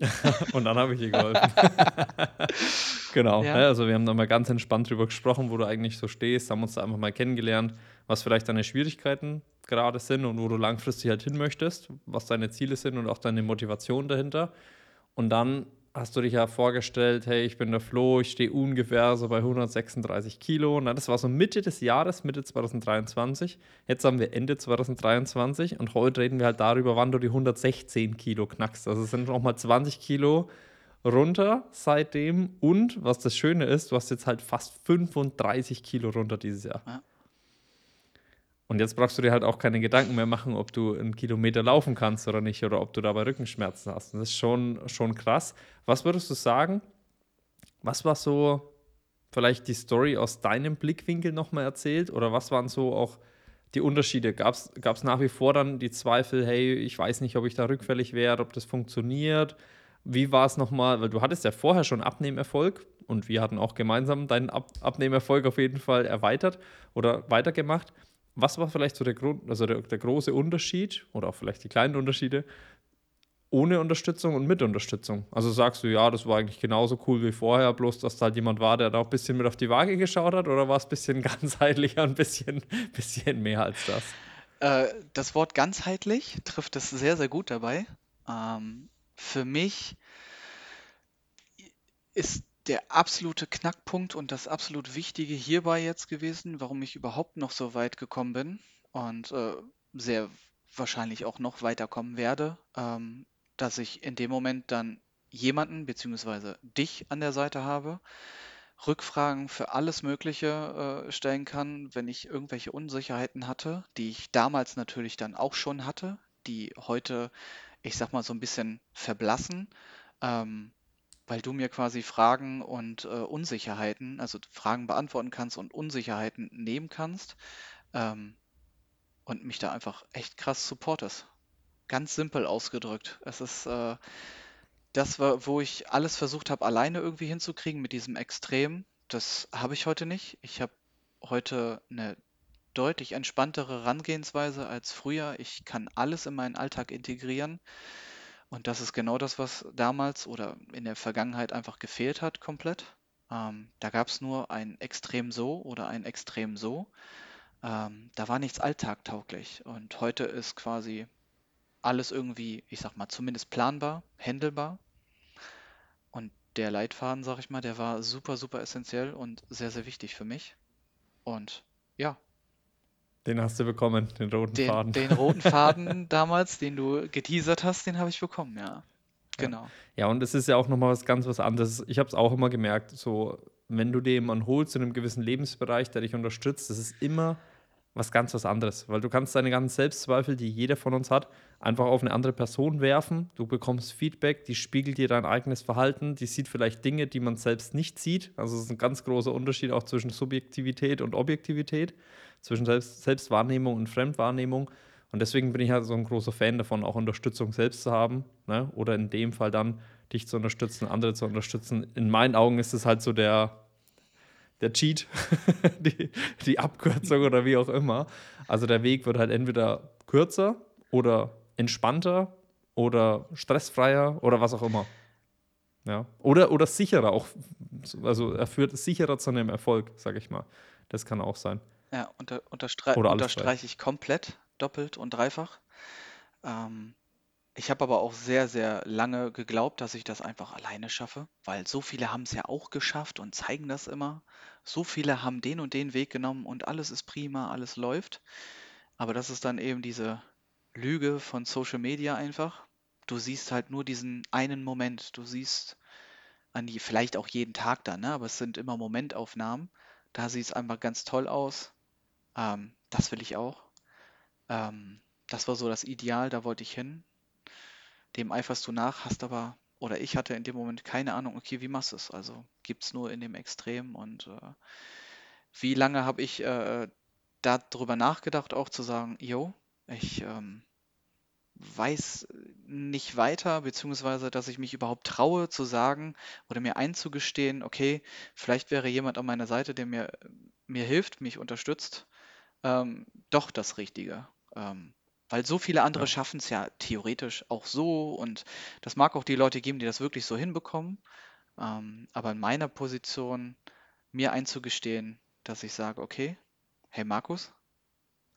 Und dann habe ich ihr geholfen. Genau, Ja, ne, also wir haben da mal ganz entspannt drüber gesprochen, wo du eigentlich so stehst, haben uns da einfach mal kennengelernt, was vielleicht deine Schwierigkeiten gerade sind und wo du langfristig halt hin möchtest, was deine Ziele sind und auch deine Motivation dahinter. Und dann hast du dich ja vorgestellt, hey, ich bin der Flo, ich stehe ungefähr so bei 136 Kilo. Na, das war so Mitte des Jahres, Mitte 2023. Jetzt haben wir Ende 2023 und heute reden wir halt darüber, wann du die 116 Kilo knackst. Also es sind noch mal 20 Kilo runter seitdem. Und was das Schöne ist, du hast jetzt halt fast 35 Kilo runter dieses Jahr. ja. Und jetzt brauchst du dir halt auch keine Gedanken mehr machen, ob du einen Kilometer laufen kannst oder nicht oder ob du dabei Rückenschmerzen hast. Und das ist schon, schon krass. Was würdest du sagen? Was war so vielleicht die Story aus deinem Blickwinkel nochmal erzählt? Oder was waren so auch die Unterschiede? Gab es nach wie vor dann die Zweifel, hey, ich weiß nicht, ob ich da rückfällig werde, ob das funktioniert? Wie war es nochmal? Weil du hattest ja vorher schon Abnehmerfolg und wir hatten auch gemeinsam deinen Ab Abnehmerfolg auf jeden Fall erweitert oder weitergemacht. Was war vielleicht so der Grund, also der, der große Unterschied oder auch vielleicht die kleinen Unterschiede ohne Unterstützung und mit Unterstützung? Also sagst du, ja, das war eigentlich genauso cool wie vorher, bloß dass da halt jemand war, der da auch ein bisschen mit auf die Waage geschaut hat oder war es ein bisschen ganzheitlicher, ein bisschen, bisschen mehr als das? Äh, das Wort ganzheitlich trifft es sehr, sehr gut dabei. Ähm, für mich ist der absolute Knackpunkt und das absolut Wichtige hierbei jetzt gewesen, warum ich überhaupt noch so weit gekommen bin und äh, sehr wahrscheinlich auch noch weiterkommen werde, ähm, dass ich in dem Moment dann jemanden beziehungsweise dich an der Seite habe, Rückfragen für alles Mögliche äh, stellen kann, wenn ich irgendwelche Unsicherheiten hatte, die ich damals natürlich dann auch schon hatte, die heute, ich sag mal, so ein bisschen verblassen. Ähm, weil du mir quasi Fragen und äh, Unsicherheiten, also Fragen beantworten kannst und Unsicherheiten nehmen kannst ähm, und mich da einfach echt krass supportest. Ganz simpel ausgedrückt. Es ist äh, das, wo ich alles versucht habe, alleine irgendwie hinzukriegen mit diesem Extrem. Das habe ich heute nicht. Ich habe heute eine deutlich entspanntere Herangehensweise als früher. Ich kann alles in meinen Alltag integrieren. Und das ist genau das, was damals oder in der Vergangenheit einfach gefehlt hat, komplett. Ähm, da gab es nur ein Extrem so oder ein Extrem so. Ähm, da war nichts alltagtauglich. Und heute ist quasi alles irgendwie, ich sag mal, zumindest planbar, handelbar. Und der Leitfaden, sag ich mal, der war super, super essentiell und sehr, sehr wichtig für mich. Und ja, Den hast du bekommen, den roten den, Faden. den roten Faden damals, den du geteasert hast, den habe ich bekommen, ja. Genau. Ja, und es ist ja auch nochmal was ganz was anderes. Ich habe es auch immer gemerkt, so, wenn du dir jemanden holst in einem gewissen Lebensbereich, der dich unterstützt, das ist immer was ganz was anderes. Weil du kannst deine ganzen Selbstzweifel, die jeder von uns hat, einfach auf eine andere Person werfen. Du bekommst Feedback, die spiegelt dir dein eigenes Verhalten, die sieht vielleicht Dinge, die man selbst nicht sieht. Also es ist ein ganz großer Unterschied auch zwischen Subjektivität und Objektivität, zwischen Selbst Selbstwahrnehmung und Fremdwahrnehmung. Und deswegen bin ich halt so ein großer Fan davon, auch Unterstützung selbst zu haben. Ne? Oder in dem Fall dann dich zu unterstützen, andere zu unterstützen. In meinen Augen ist es halt so der, der Cheat, die, die Abkürzung oder wie auch immer. Also der Weg wird halt entweder kürzer oder entspannter oder stressfreier oder was auch immer. Ja. Oder, oder sicherer auch. Also er führt sicherer zu einem Erfolg, sage ich mal. Das kann auch sein. Ja, unter, unterstre Oder alles drei. unterstreiche ich komplett, doppelt und dreifach. Ähm, ich habe aber auch sehr, sehr lange geglaubt, dass ich das einfach alleine schaffe, weil so viele haben es ja auch geschafft und zeigen das immer. So viele haben den und den Weg genommen und alles ist prima, alles läuft. Aber das ist dann eben diese Lüge von Social Media einfach. Du siehst halt nur diesen einen Moment. Du siehst an die, vielleicht auch jeden Tag dann, ne? aber es sind immer Momentaufnahmen. Da sieht es einfach ganz toll aus. Ähm, das will ich auch. Ähm, das war so das Ideal, da wollte ich hin. Dem eiferst du nach, hast aber, oder ich hatte in dem Moment keine Ahnung, okay, wie machst du es? Also gibt es nur in dem Extrem und äh, wie lange habe ich äh, darüber nachgedacht, auch zu sagen, yo, ich ähm, weiß nicht weiter, beziehungsweise dass ich mich überhaupt traue zu sagen oder mir einzugestehen, okay, vielleicht wäre jemand an meiner Seite, der mir, mir hilft, mich unterstützt, ähm, doch das Richtige. Ähm, weil so viele andere Ja. schaffen es ja theoretisch auch so und das mag auch die Leute geben, die das wirklich so hinbekommen. Ähm, aber in meiner Position mir einzugestehen, dass ich sage, okay, hey Markus,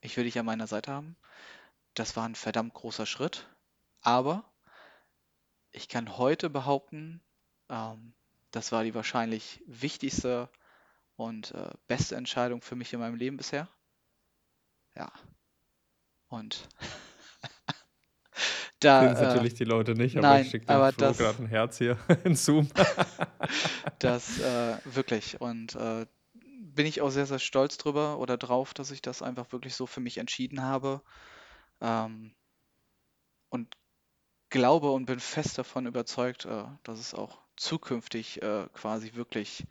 ich will dich an meiner Seite haben. Das war ein verdammt großer Schritt, aber ich kann heute behaupten, ähm, das war die wahrscheinlich wichtigste und äh, beste Entscheidung für mich in meinem Leben bisher. Ja, und Sehen es da, äh, natürlich die Leute nicht, aber ich nein, schicke dem Flo gerade ein Herz hier in Zoom. das äh, wirklich und äh, bin ich auch sehr, sehr stolz drüber oder drauf, dass ich das einfach wirklich so für mich entschieden habe. Ähm, und glaube und bin fest davon überzeugt, äh, dass es auch zukünftig äh, quasi wirklich,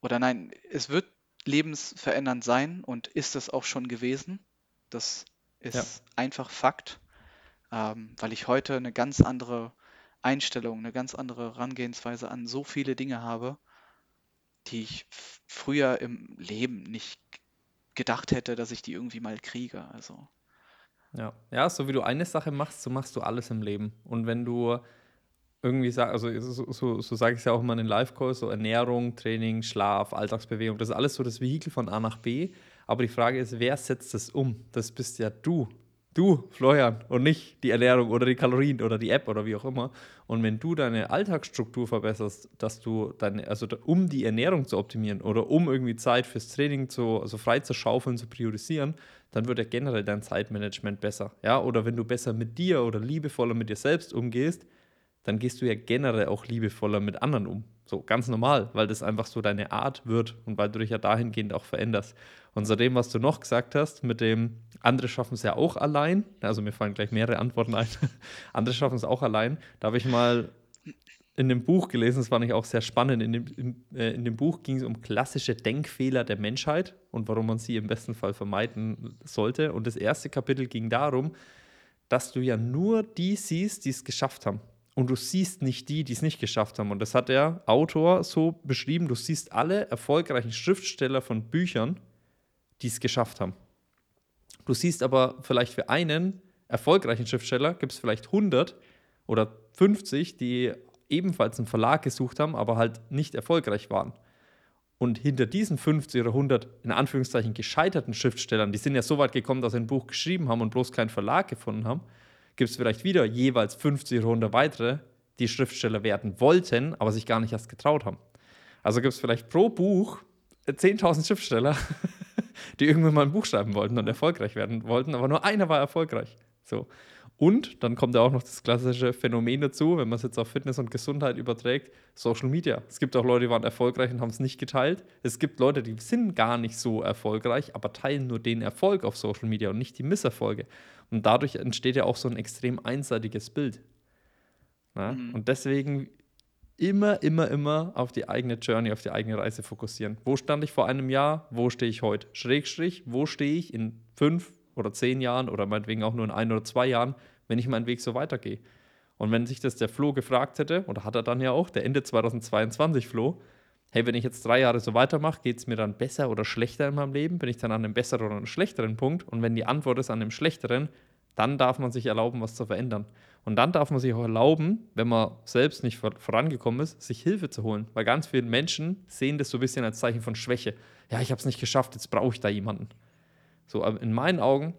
oder nein, es wird lebensverändernd sein und ist es auch schon gewesen. Das Ja, ist einfach Fakt, ähm, weil ich heute eine ganz andere Einstellung, eine ganz andere Herangehensweise an so viele Dinge habe, die ich früher im Leben nicht gedacht hätte, dass ich die irgendwie mal kriege. Also, ja. Ja, so wie du eine Sache machst, so machst du alles im Leben. Und wenn du irgendwie sagst, also so, so, so sage ich es ja auch immer in den Live-Calls, so Ernährung, Training, Schlaf, Alltagsbewegung, das ist alles so das Vehikel von A nach B. Aber die Frage ist, wer setzt das um? Das bist ja du. Du, Florian, und nicht die Ernährung oder die Kalorien oder die App oder wie auch immer. Und wenn du deine Alltagsstruktur verbesserst, dass du deine, also um die Ernährung zu optimieren oder um irgendwie Zeit fürs Training zu, also frei zu schaufeln, zu priorisieren, dann wird ja generell dein Zeitmanagement besser. Ja, oder wenn du besser mit dir oder liebevoller mit dir selbst umgehst, dann gehst du ja generell auch liebevoller mit anderen um. So ganz normal, weil das einfach so deine Art wird und weil du dich ja dahingehend auch veränderst. Und zu dem, was du noch gesagt hast, mit dem, andere schaffen es ja auch allein, also mir fallen gleich mehrere Antworten ein, andere schaffen es auch allein, da habe ich mal in dem Buch gelesen, das fand ich auch sehr spannend. In dem, in, äh, in dem Buch ging es um klassische Denkfehler der Menschheit und warum man sie im besten Fall vermeiden sollte. Und das erste Kapitel ging darum, dass du ja nur die siehst, die es geschafft haben. Und du siehst nicht die, die es nicht geschafft haben. Und das hat der Autor so beschrieben, du siehst alle erfolgreichen Schriftsteller von Büchern, die es geschafft haben. Du siehst aber vielleicht für einen erfolgreichen Schriftsteller gibt es vielleicht 100 oder 50, die ebenfalls einen Verlag gesucht haben, aber halt nicht erfolgreich waren. Und hinter diesen 50 oder 100 in Anführungszeichen gescheiterten Schriftstellern, die sind ja so weit gekommen, dass sie ein Buch geschrieben haben und bloß keinen Verlag gefunden haben, gibt es vielleicht wieder jeweils 50 oder 100 weitere, die Schriftsteller werden wollten, aber sich gar nicht erst getraut haben. Also gibt es vielleicht pro Buch 10.000 Schriftsteller, die irgendwann mal ein Buch schreiben wollten und erfolgreich werden wollten, aber nur einer war erfolgreich. So. Und dann kommt ja auch noch das klassische Phänomen dazu, wenn man es jetzt auf Fitness und Gesundheit überträgt, Social Media. Es gibt auch Leute, die waren erfolgreich und haben es nicht geteilt. Es gibt Leute, die sind gar nicht so erfolgreich, aber teilen nur den Erfolg auf Social Media und nicht die Misserfolge. Und dadurch entsteht ja auch so ein extrem einseitiges Bild. Mhm. Und deswegen immer, immer, immer auf die eigene Journey, auf die eigene Reise fokussieren. Wo stand ich vor einem Jahr? Wo stehe ich heute? Schrägstrich, wo stehe ich in fünf oder zehn Jahren oder meinetwegen auch nur in ein oder zwei Jahren, wenn ich meinen Weg so weitergehe? Und wenn sich das der Flo gefragt hätte, oder hat er dann ja auch, der Ende 2022 Flo, hey, wenn ich jetzt drei Jahre so weitermache, geht es mir dann besser oder schlechter in meinem Leben? Bin ich dann an einem besseren oder schlechteren Punkt? Und wenn die Antwort ist an einem schlechteren, dann darf man sich erlauben, was zu verändern. Und dann darf man sich auch erlauben, wenn man selbst nicht vorangekommen ist, sich Hilfe zu holen. Weil ganz viele Menschen sehen das so ein bisschen als Zeichen von Schwäche. Ja, ich habe es nicht geschafft, jetzt brauche ich da jemanden. So, aber in meinen Augen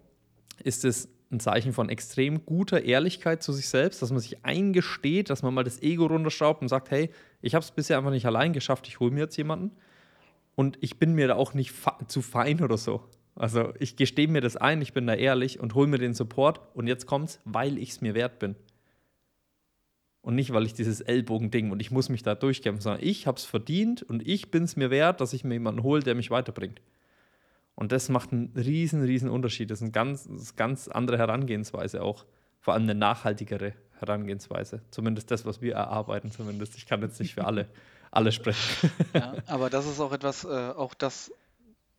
ist es ein Zeichen von extrem guter Ehrlichkeit zu sich selbst, dass man sich eingesteht, dass man mal das Ego runterschraubt und sagt, hey, ich habe es bisher einfach nicht allein geschafft, ich hole mir jetzt jemanden. Und ich bin mir da auch nicht zu fein oder so. Also ich gestehe mir das ein, ich bin da ehrlich und hole mir den Support und jetzt kommt's, weil ich es mir wert bin. Und nicht, weil ich dieses Ellbogending und ich muss mich da durchkämpfen, sondern ich habe es verdient und ich bin es mir wert, dass ich mir jemanden hole, der mich weiterbringt. Und das macht einen riesen, riesen Unterschied. Das ist eine ganz, ganz andere Herangehensweise auch. Vor allem eine nachhaltigere Herangehensweise. Zumindest das, was wir erarbeiten, zumindest. Ich kann jetzt nicht für alle, alle sprechen. Ja, aber das ist auch etwas, äh, auch das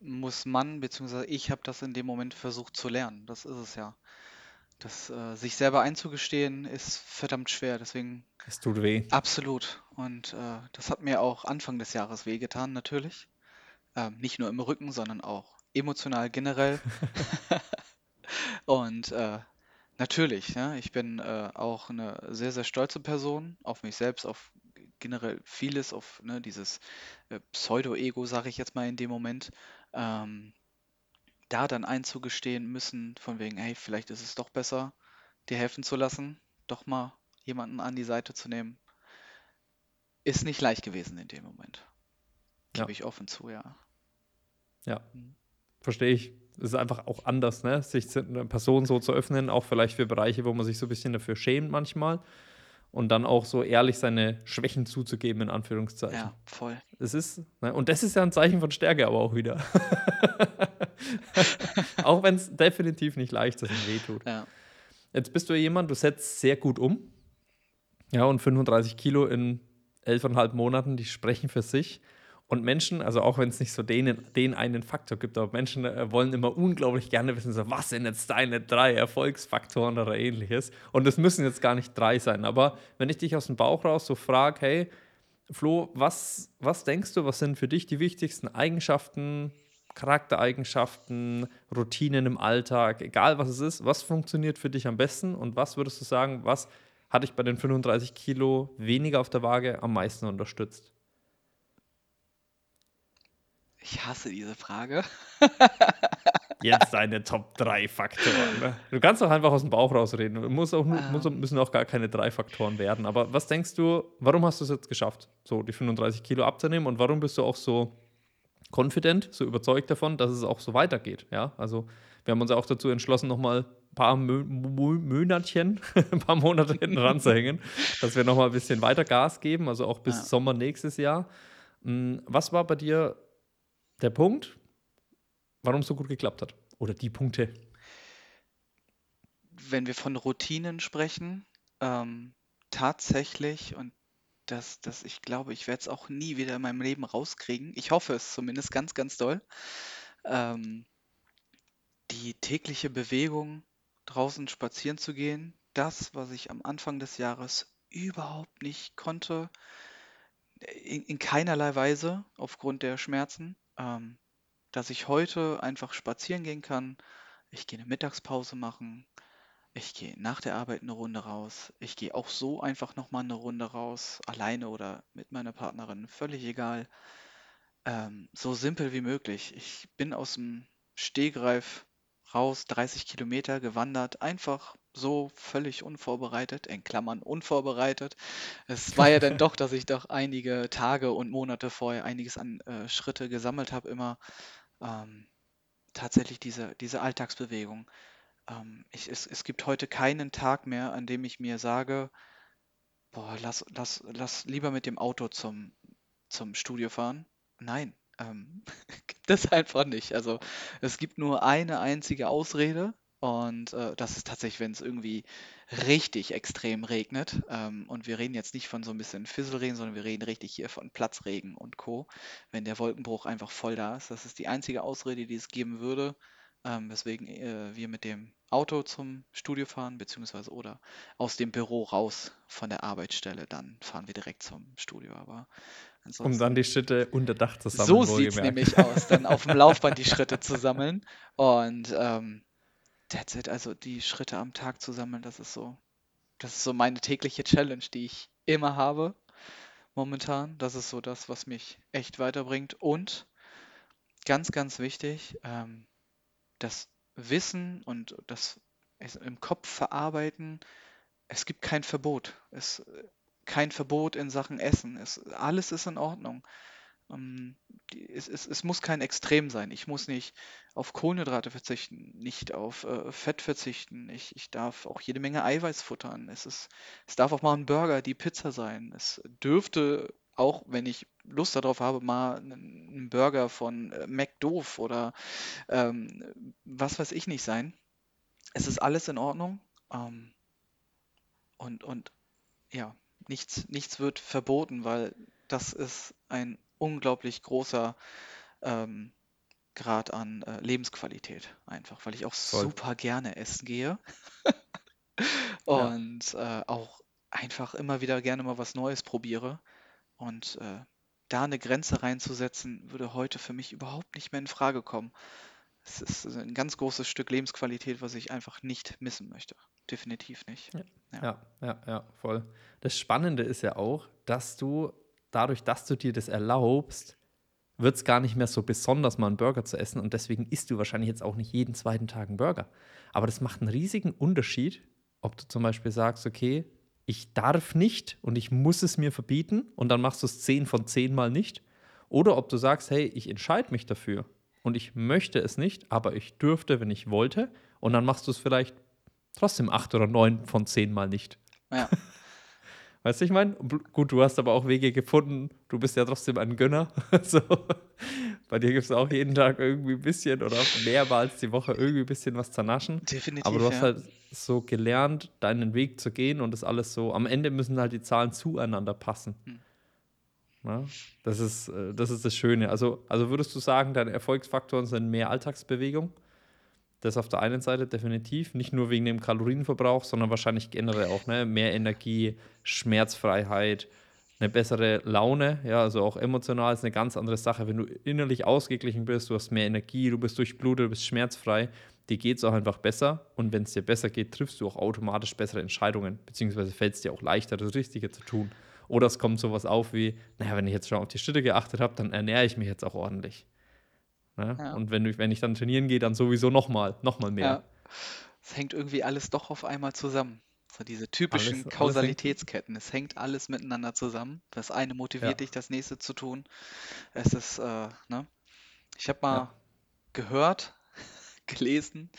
muss man, beziehungsweise ich habe das in dem Moment versucht zu lernen. Das ist es ja. Das äh, sich selber einzugestehen, ist verdammt schwer. Deswegen. Es tut weh. Absolut. Und äh, das hat mir auch Anfang des Jahres wehgetan, natürlich. Ähm, nicht nur im Rücken, sondern auch emotional generell. Und äh, natürlich, ja, ich bin äh, auch eine sehr, sehr stolze Person auf mich selbst, auf generell vieles, auf ne, dieses äh, Pseudo-Ego, sage ich jetzt mal in dem Moment ähm, da dann einzugestehen müssen, von wegen, hey, vielleicht ist es doch besser, dir helfen zu lassen, doch mal jemanden an die Seite zu nehmen, ist nicht leicht gewesen in dem Moment. Gebe ja. ich offen zu, ja. Ja, mhm. verstehe ich. Es ist einfach auch anders, ne? sich einer Person so zu öffnen, auch vielleicht für Bereiche, wo man sich so ein bisschen dafür schämt manchmal und dann auch so ehrlich seine Schwächen zuzugeben, in Anführungszeichen. Ja, voll. Es ist, ne, und das ist ja ein Zeichen von Stärke, aber auch wieder. auch wenn es definitiv nicht leicht ist und wehtut. Ja. Jetzt bist du ja jemand, du setzt sehr gut um. Ja, und 35 Kilo in elfeinhalb Monaten, die sprechen für sich. Und Menschen, also auch wenn es nicht so den, den einen Faktor gibt, aber Menschen äh, wollen immer unglaublich gerne wissen, so, was sind jetzt deine drei Erfolgsfaktoren oder ähnliches. Und es müssen jetzt gar nicht drei sein. Aber wenn ich dich aus dem Bauch raus so frage, hey, Flo, was, was denkst du, was sind für dich die wichtigsten Eigenschaften, Charaktereigenschaften, Routinen im Alltag, egal was es ist, was funktioniert für dich am besten und was würdest du sagen, was hat dich bei den 35 Kilo weniger auf der Waage am meisten unterstützt? Ich hasse diese Frage. Jetzt deine Top 3 Faktoren. Ne? Du kannst doch einfach aus dem Bauch rausreden. Muss auch, um. muss, ähm. müssen auch gar keine drei Faktoren werden. Aber was denkst du, warum hast du es jetzt geschafft, so die 35 Kilo abzunehmen und warum bist du auch so confident, so überzeugt davon, dass es auch so weitergeht? Ja, also wir haben uns auch dazu entschlossen, nochmal ein paar Mö Monatchen, ein paar Monate hinten ranzuhängen, dass wir nochmal ein bisschen weiter Gas geben, also auch bis ja. Sommer nächstes Jahr. Hm, was war bei dir der Punkt, warum es so gut geklappt hat. Oder die Punkte. Wenn wir von Routinen sprechen, ähm, tatsächlich, und das, das, ich glaube, ich werde es auch nie wieder in meinem Leben rauskriegen. Ich hoffe es zumindest ganz, ganz doll. Ähm, die tägliche Bewegung, draußen spazieren zu gehen, das, was ich am Anfang des Jahres überhaupt nicht konnte, in, in keinerlei Weise aufgrund der Schmerzen, ähm, dass ich heute einfach spazieren gehen kann, ich gehe eine Mittagspause machen, ich gehe nach der Arbeit eine Runde raus, ich gehe auch so einfach noch mal 'ne Runde raus, alleine oder mit meiner Partnerin, völlig egal. Ähm, so simpel wie möglich. Ich bin aus dem Stegreif raus, 30 Kilometer gewandert, einfach so völlig unvorbereitet, in Klammern unvorbereitet. Es war ja dann doch, dass ich doch einige Tage und Monate vorher einiges an äh, Schritte gesammelt habe, immer ähm, tatsächlich diese, diese Alltagsbewegung. Ähm, ich, es, es gibt heute keinen Tag mehr, an dem ich mir sage, boah, lass, lass, lass lieber mit dem Auto zum, zum Studio fahren. Nein, ähm, gibt es einfach nicht. Also es gibt nur eine einzige Ausrede und äh, das ist tatsächlich, wenn es irgendwie richtig extrem regnet. Ähm, und wir reden jetzt nicht von so ein bisschen Fisselregen, sondern wir reden richtig hier von Platzregen und Co. Wenn der Wolkenbruch einfach voll da ist. Das ist die einzige Ausrede, die es geben würde, ähm, weswegen äh, wir mit dem Auto zum Studio fahren, beziehungsweise oder aus dem Büro raus von der Arbeitsstelle, dann fahren wir direkt zum Studio. Aber um dann die Schritte unter Dach zu sammeln. So sieht es nämlich aus, dann auf dem Laufband die Schritte zu sammeln. Und ähm, that's it, also die Schritte am Tag zu sammeln, das ist so, das ist so meine tägliche Challenge, die ich immer habe momentan. Das ist so das, was mich echt weiterbringt. Und ganz, ganz wichtig, ähm, das Wissen und das im Kopf verarbeiten, es gibt kein Verbot. Es, kein Verbot in Sachen Essen. Es, alles ist in Ordnung. Ähm, es, es, es muss kein Extrem sein. Ich muss nicht auf Kohlenhydrate verzichten, nicht auf äh, Fett verzichten. Ich, ich darf auch jede Menge Eiweiß futtern. Es, ist, es darf auch mal ein Burger, die Pizza sein. Es dürfte auch, wenn ich Lust darauf habe, mal einen Burger von äh, McDoof oder ähm, was weiß ich nicht sein. Es ist alles in Ordnung. Ähm, und, und ja, nichts, nichts wird verboten, weil das ist ein unglaublich großer ähm, Grad an äh, Lebensqualität einfach, weil ich auch Voll. super gerne essen gehe und ja. äh, auch einfach immer wieder gerne mal was Neues probiere und äh, da eine Grenze reinzusetzen, würde heute für mich überhaupt nicht mehr in Frage kommen. Es ist ein ganz großes Stück Lebensqualität, was ich einfach nicht missen möchte. Definitiv nicht. Ja, ja, ja, ja, voll. Das Spannende ist ja auch, dass du dadurch, dass du dir das erlaubst, wird es gar nicht mehr so besonders, mal einen Burger zu essen. Und deswegen isst du wahrscheinlich jetzt auch nicht jeden zweiten Tag einen Burger. Aber das macht einen riesigen Unterschied, ob du zum Beispiel sagst, okay, ich darf nicht und ich muss es mir verbieten und dann machst du es zehn von zehn Mal nicht. Oder ob du sagst, hey, ich entscheide mich dafür und ich möchte es nicht, aber ich dürfte, wenn ich wollte. Und dann machst du es vielleicht trotzdem acht oder neun von zehn Mal nicht. Ja. Weißt du, ich meine? Gut, du hast aber auch Wege gefunden. Du bist ja trotzdem ein Gönner. so. Bei dir gibt es auch jeden Tag irgendwie ein bisschen oder mehrmals die Woche irgendwie ein bisschen was zernaschen. Definitiv. Aber du hast ja. halt so gelernt, deinen Weg zu gehen und das alles so. Am Ende müssen halt die Zahlen zueinander passen. Hm. Ja, das, ist, äh, das ist das Schöne. Also, also würdest du sagen, deine Erfolgsfaktoren sind mehr Alltagsbewegung? Das auf der einen Seite definitiv, nicht nur wegen dem Kalorienverbrauch, sondern wahrscheinlich generell auch ne? mehr Energie, Schmerzfreiheit, eine bessere Laune, ja, also auch emotional ist eine ganz andere Sache. Wenn du innerlich ausgeglichen bist, du hast mehr Energie, du bist durchblutet, du bist schmerzfrei, dir geht es auch einfach besser. Und wenn es dir besser geht, triffst du auch automatisch bessere Entscheidungen, beziehungsweise fällt es dir auch leichter, das Richtige zu tun. Oder es kommt sowas auf wie, naja, wenn ich jetzt schon auf die Schritte geachtet habe, dann ernähre ich mich jetzt auch ordentlich. Ne? Ja. Und wenn, du, wenn ich dann trainieren gehe, dann sowieso nochmal, nochmal mehr. Ja. Es hängt irgendwie alles doch auf einmal zusammen. So diese typischen alles, Kausalitätsketten. Alles es hängt alles miteinander zusammen. Das eine motiviert ja. dich, das nächste zu tun. Es ist, äh, ne? Ich habe mal gehört, gelesen,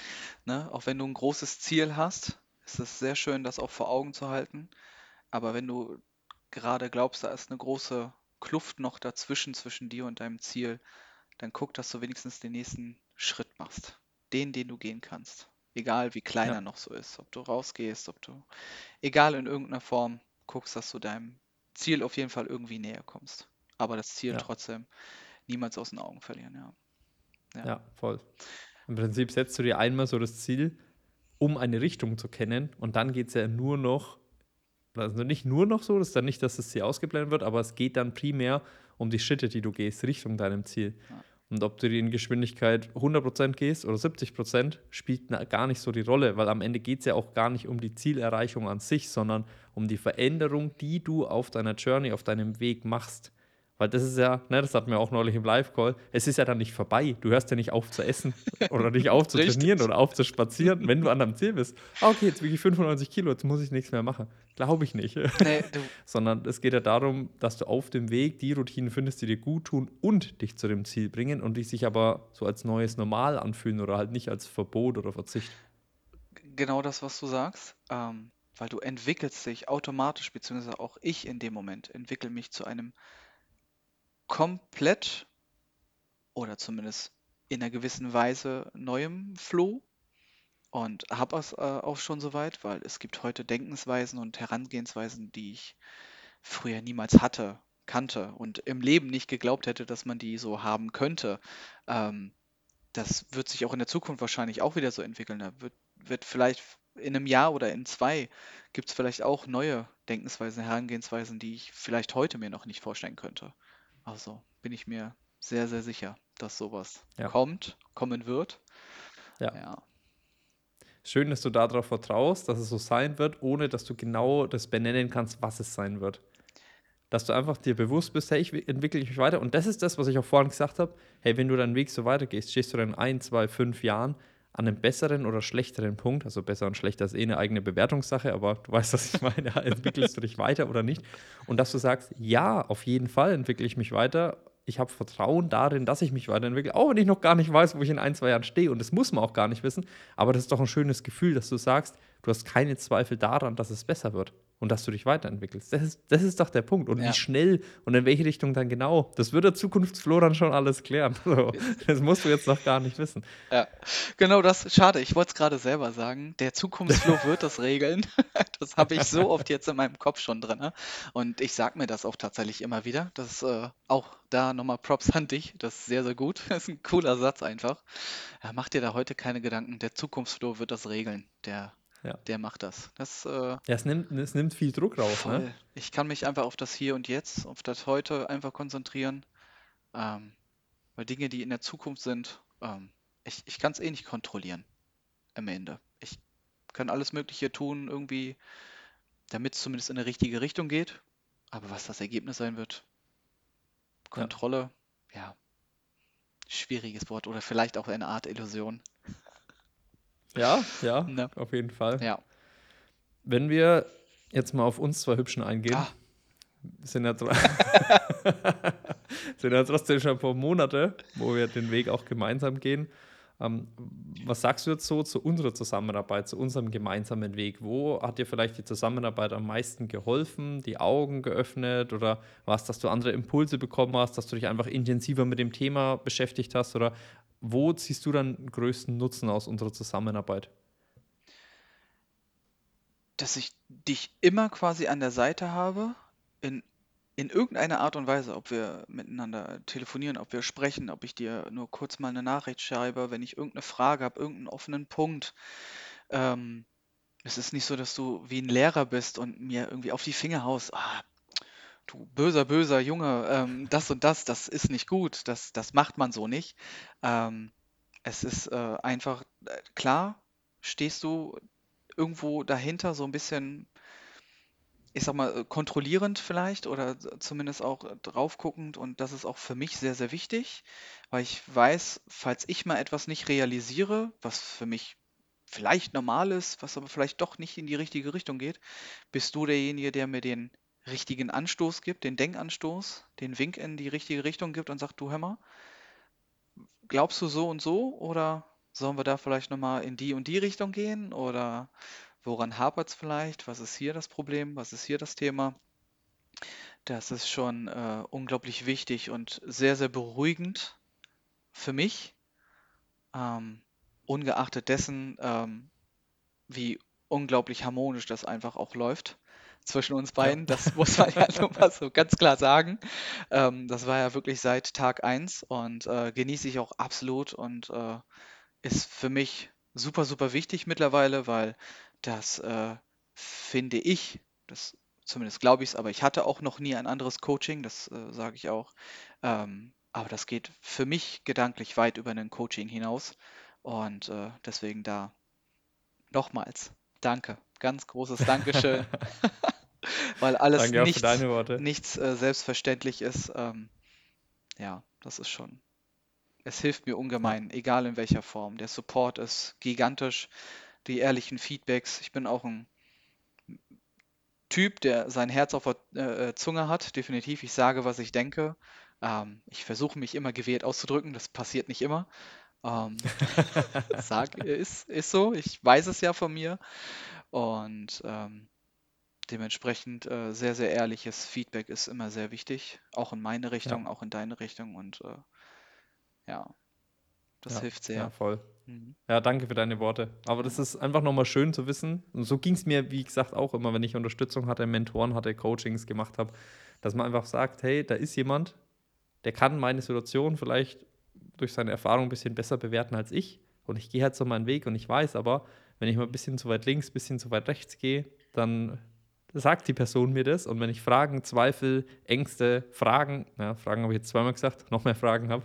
ne? auch wenn du ein großes Ziel hast, ist es sehr schön, das auch vor Augen zu halten. Aber wenn du gerade glaubst, da ist eine große Kluft noch dazwischen, zwischen dir und deinem Ziel, dann guck, dass du wenigstens den nächsten Schritt machst. Den, den du gehen kannst. Egal wie klein ja. er noch so ist. Ob du rausgehst, ob du, egal in irgendeiner Form, guckst, dass du deinem Ziel auf jeden Fall irgendwie näher kommst. Aber das Ziel ja. trotzdem niemals aus den Augen verlieren, ja. ja. Ja, voll. Im Prinzip setzt du dir einmal so das Ziel, um eine Richtung zu kennen. Und dann geht es ja nur noch also nicht nur noch so, das ist dann nicht, dass das Ziel ausgeblendet wird, aber es geht dann primär um die Schritte, die du gehst, Richtung deinem Ziel. Ja. Und ob du in Geschwindigkeit 100% gehst oder 70%, spielt gar nicht so die Rolle, weil am Ende geht es ja auch gar nicht um die Zielerreichung an sich, sondern um die Veränderung, die du auf deiner Journey, auf deinem Weg machst. Weil das ist ja, ne, das hatten wir auch neulich im Live-Call, es ist ja dann nicht vorbei. Du hörst ja nicht auf zu essen oder nicht auf zu trainieren oder auf zu spazieren, wenn du an deinem Ziel bist. Ah, okay, jetzt wiege ich 95 Kilo, jetzt muss ich nichts mehr machen. Glaube ich nicht. Nee, Sondern es geht ja darum, dass du auf dem Weg die Routinen findest, die dir gut tun und dich zu dem Ziel bringen und die sich aber so als neues Normal anfühlen oder halt nicht als Verbot oder Verzicht. Genau das, was du sagst. Ähm, weil du entwickelst dich automatisch, beziehungsweise auch ich in dem Moment entwickle mich zu einem komplett oder zumindest in einer gewissen Weise neuem Flow und habe es äh, auch schon soweit, weil es gibt heute Denkensweisen und Herangehensweisen, die ich früher niemals hatte, kannte und im Leben nicht geglaubt hätte, dass man die so haben könnte. Ähm, das wird sich auch in der Zukunft wahrscheinlich auch wieder so entwickeln. Da wird, wird vielleicht in einem Jahr oder in zwei gibt es vielleicht auch neue Denkensweisen, Herangehensweisen, die ich vielleicht heute mir noch nicht vorstellen könnte. Also bin ich mir sehr, sehr sicher, dass sowas ja. kommt, kommen wird. Ja. ja. Schön, dass du darauf vertraust, dass es so sein wird, ohne dass du genau das benennen kannst, was es sein wird. Dass du einfach dir bewusst bist, hey, ich entwickle mich weiter. Und das ist das, was ich auch vorhin gesagt habe. Hey, wenn du deinen Weg so weitergehst, stehst du dann in ein, zwei, fünf Jahren an einem besseren oder schlechteren Punkt, also besser und schlechter ist eh eine eigene Bewertungssache, aber du weißt, was ich meine, entwickelst du dich weiter oder nicht? Und dass du sagst, ja, auf jeden Fall entwickle ich mich weiter. Ich habe Vertrauen darin, dass ich mich weiterentwickle, auch wenn ich noch gar nicht weiß, wo ich in ein, zwei Jahren stehe. Und das muss man auch gar nicht wissen. Aber das ist doch ein schönes Gefühl, dass du sagst, du hast keine Zweifel daran, dass es besser wird und dass du dich weiterentwickelst. Das ist, das ist doch der Punkt. Und ja. wie schnell und in welche Richtung dann genau, das wird der Zukunftsflo dann schon alles klären. So, das musst du jetzt noch gar nicht wissen. Ja, genau das. Schade, ich wollte es gerade selber sagen. Der Zukunftsflo wird das regeln. Das habe ich so oft jetzt in meinem Kopf schon drin. Ne? Und ich sage mir das auch tatsächlich immer wieder. Das äh, auch da nochmal Props an dich. Das ist sehr, sehr gut. Das ist ein cooler Satz einfach. Ja, mach dir da heute keine Gedanken. Der Zukunftsflo wird das regeln. Der ja. Der macht das. das äh, ja, es nimmt, es nimmt viel Druck raus. Ne? Ich kann mich einfach auf das Hier und Jetzt, auf das Heute einfach konzentrieren. Ähm, weil Dinge, die in der Zukunft sind, ähm, ich, ich kann es eh nicht kontrollieren am Ende. Ich kann alles Mögliche tun, irgendwie, damit es zumindest in eine richtige Richtung geht. Aber was das Ergebnis sein wird, Kontrolle, ja, ja schwieriges Wort oder vielleicht auch eine Art Illusion. Ja, ja, ja, auf jeden Fall. Ja. Wenn wir jetzt mal auf uns zwei Hübschen eingehen, ah. sind, ja sind ja trotzdem schon ein paar Monate, wo wir den Weg auch gemeinsam gehen. Ähm, was sagst du jetzt so zu unserer Zusammenarbeit, zu unserem gemeinsamen Weg? Wo hat dir vielleicht die Zusammenarbeit am meisten geholfen, die Augen geöffnet oder was, dass du andere Impulse bekommen hast, dass du dich einfach intensiver mit dem Thema beschäftigt hast oder wo ziehst du dann größten Nutzen aus unserer Zusammenarbeit? Dass ich dich immer quasi an der Seite habe, in, in irgendeiner Art und Weise, ob wir miteinander telefonieren, ob wir sprechen, ob ich dir nur kurz mal eine Nachricht schreibe, wenn ich irgendeine Frage habe, irgendeinen offenen Punkt. Ähm, es ist nicht so, dass du wie ein Lehrer bist und mir irgendwie auf die Finger haust. Ah, du böser, böser Junge, ähm, das und das, das ist nicht gut, das, das macht man so nicht. Ähm, es ist äh, einfach, äh, klar, stehst du irgendwo dahinter so ein bisschen, ich sag mal, äh, kontrollierend vielleicht oder zumindest auch drauf guckend und das ist auch für mich sehr, sehr wichtig, weil ich weiß, falls ich mal etwas nicht realisiere, was für mich vielleicht normal ist, was aber vielleicht doch nicht in die richtige Richtung geht, bist du derjenige, der mir den richtigen Anstoß gibt, den Denkanstoß, den Wink in die richtige Richtung gibt und sagt, du hör mal, glaubst du so und so oder sollen wir da vielleicht nochmal in die und die Richtung gehen oder woran hapert es vielleicht? Was ist hier das Problem? Was ist hier das Thema? Das ist schon äh, unglaublich wichtig und sehr, sehr beruhigend für mich, ähm, ungeachtet dessen, ähm, wie unglaublich harmonisch das einfach auch läuft zwischen uns beiden. Das muss man ja nur mal so ganz klar sagen. Ähm, das war ja wirklich seit Tag 1 und äh, genieße ich auch absolut und äh, ist für mich super, super wichtig mittlerweile, weil das äh, finde ich, das zumindest glaube ich es, aber ich hatte auch noch nie ein anderes Coaching, das äh, sage ich auch. Ähm, aber das geht für mich gedanklich weit über ein Coaching hinaus. Und äh, deswegen da nochmals danke. Ganz großes Dankeschön. Weil alles nichts, nichts äh, selbstverständlich ist. Ähm, ja, das ist schon. Es hilft mir ungemein, egal in welcher Form. Der Support ist gigantisch, die ehrlichen Feedbacks. Ich bin auch ein Typ, der sein Herz auf der äh, Zunge hat, definitiv. Ich sage, was ich denke. Ähm, ich versuche mich immer gewählt auszudrücken, das passiert nicht immer. Ähm, sag, ist, ist so, ich weiß es ja von mir. Und ähm, dementsprechend äh, sehr, sehr ehrliches Feedback ist immer sehr wichtig. Auch in meine ja, Richtung, auch in deine Richtung. Und äh, ja, das ja, hilft ja, sehr. voll. Mhm. Ja, danke für deine Worte. Aber das ist einfach nochmal schön zu wissen. Und so ging es mir, wie gesagt, auch immer, wenn ich Unterstützung hatte, Mentoren hatte, Coachings gemacht habe, dass man einfach sagt, hey, da ist jemand, der kann meine Situation vielleicht durch seine Erfahrung ein bisschen besser bewerten als ich. Und ich gehe halt so meinen Weg und ich weiß aber, wenn ich mal ein bisschen zu weit links, ein bisschen zu weit rechts gehe, dann sagt die Person mir das. Und wenn ich Fragen, Zweifel, Ängste, Fragen, ja, Fragen habe ich jetzt zweimal gesagt, noch mehr Fragen habe,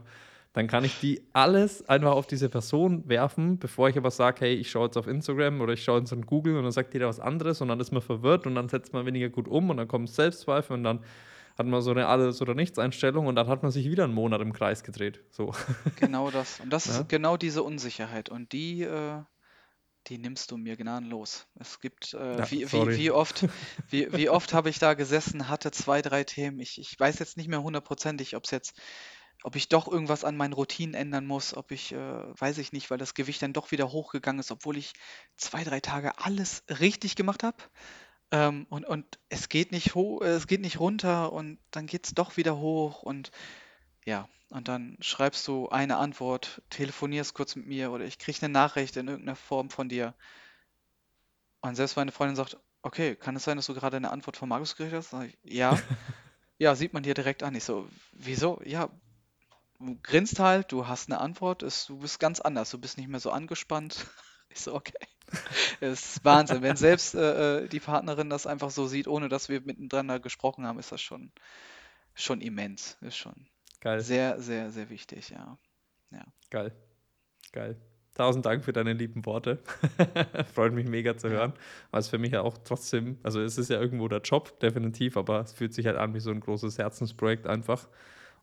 dann kann ich die alles einfach auf diese Person werfen, bevor ich aber sage, hey, ich schaue jetzt auf Instagram oder ich schaue jetzt in Google und dann sagt jeder was anderes und dann ist man verwirrt und dann setzt man weniger gut um und dann kommen Selbstzweifel und dann hat man so eine Alles- oder Nichts-Einstellung und dann hat man sich wieder einen Monat im Kreis gedreht. So. Genau das. Und das Ja, ist genau diese Unsicherheit. Und die, äh, die nimmst du mir gnadenlos. Es gibt, äh, ja wie, wie, sorry. wie oft, wie, wie oft habe ich da gesessen, hatte zwei, drei Themen. Ich, ich weiß jetzt nicht mehr hundertprozentig, ob es jetzt, ob ich doch irgendwas an meinen Routinen ändern muss, ob ich, äh, weiß ich nicht, weil das Gewicht dann doch wieder hochgegangen ist, obwohl ich zwei, drei Tage alles richtig gemacht habe. Ähm, und, und es geht nicht hoch, es geht nicht runter und dann geht es doch wieder hoch und ja, und dann schreibst du eine Antwort, telefonierst kurz mit mir oder ich kriege eine Nachricht in irgendeiner Form von dir. Und selbst meine Freundin sagt, okay, kann es sein, dass du gerade eine Antwort von Markus gekriegt hast? Sag ich, ja. Ja, sieht man dir direkt an. Ich so, wieso? Ja, du grinst halt, du hast eine Antwort, ist, du bist ganz anders, du bist nicht mehr so angespannt. Ich so, okay. Es ist Wahnsinn. Wenn selbst äh, äh, die Partnerin das einfach so sieht, ohne dass wir miteinander gesprochen haben, ist das schon, schon immens. Ist schon Geil, sehr, sehr, sehr wichtig, ja. Ja. geil, geil. Tausend Dank für deine lieben Worte. Freut mich mega zu hören. Weil es für mich ja auch trotzdem, also es ist ja irgendwo der Job, definitiv, aber es fühlt sich halt an wie so ein großes Herzensprojekt einfach.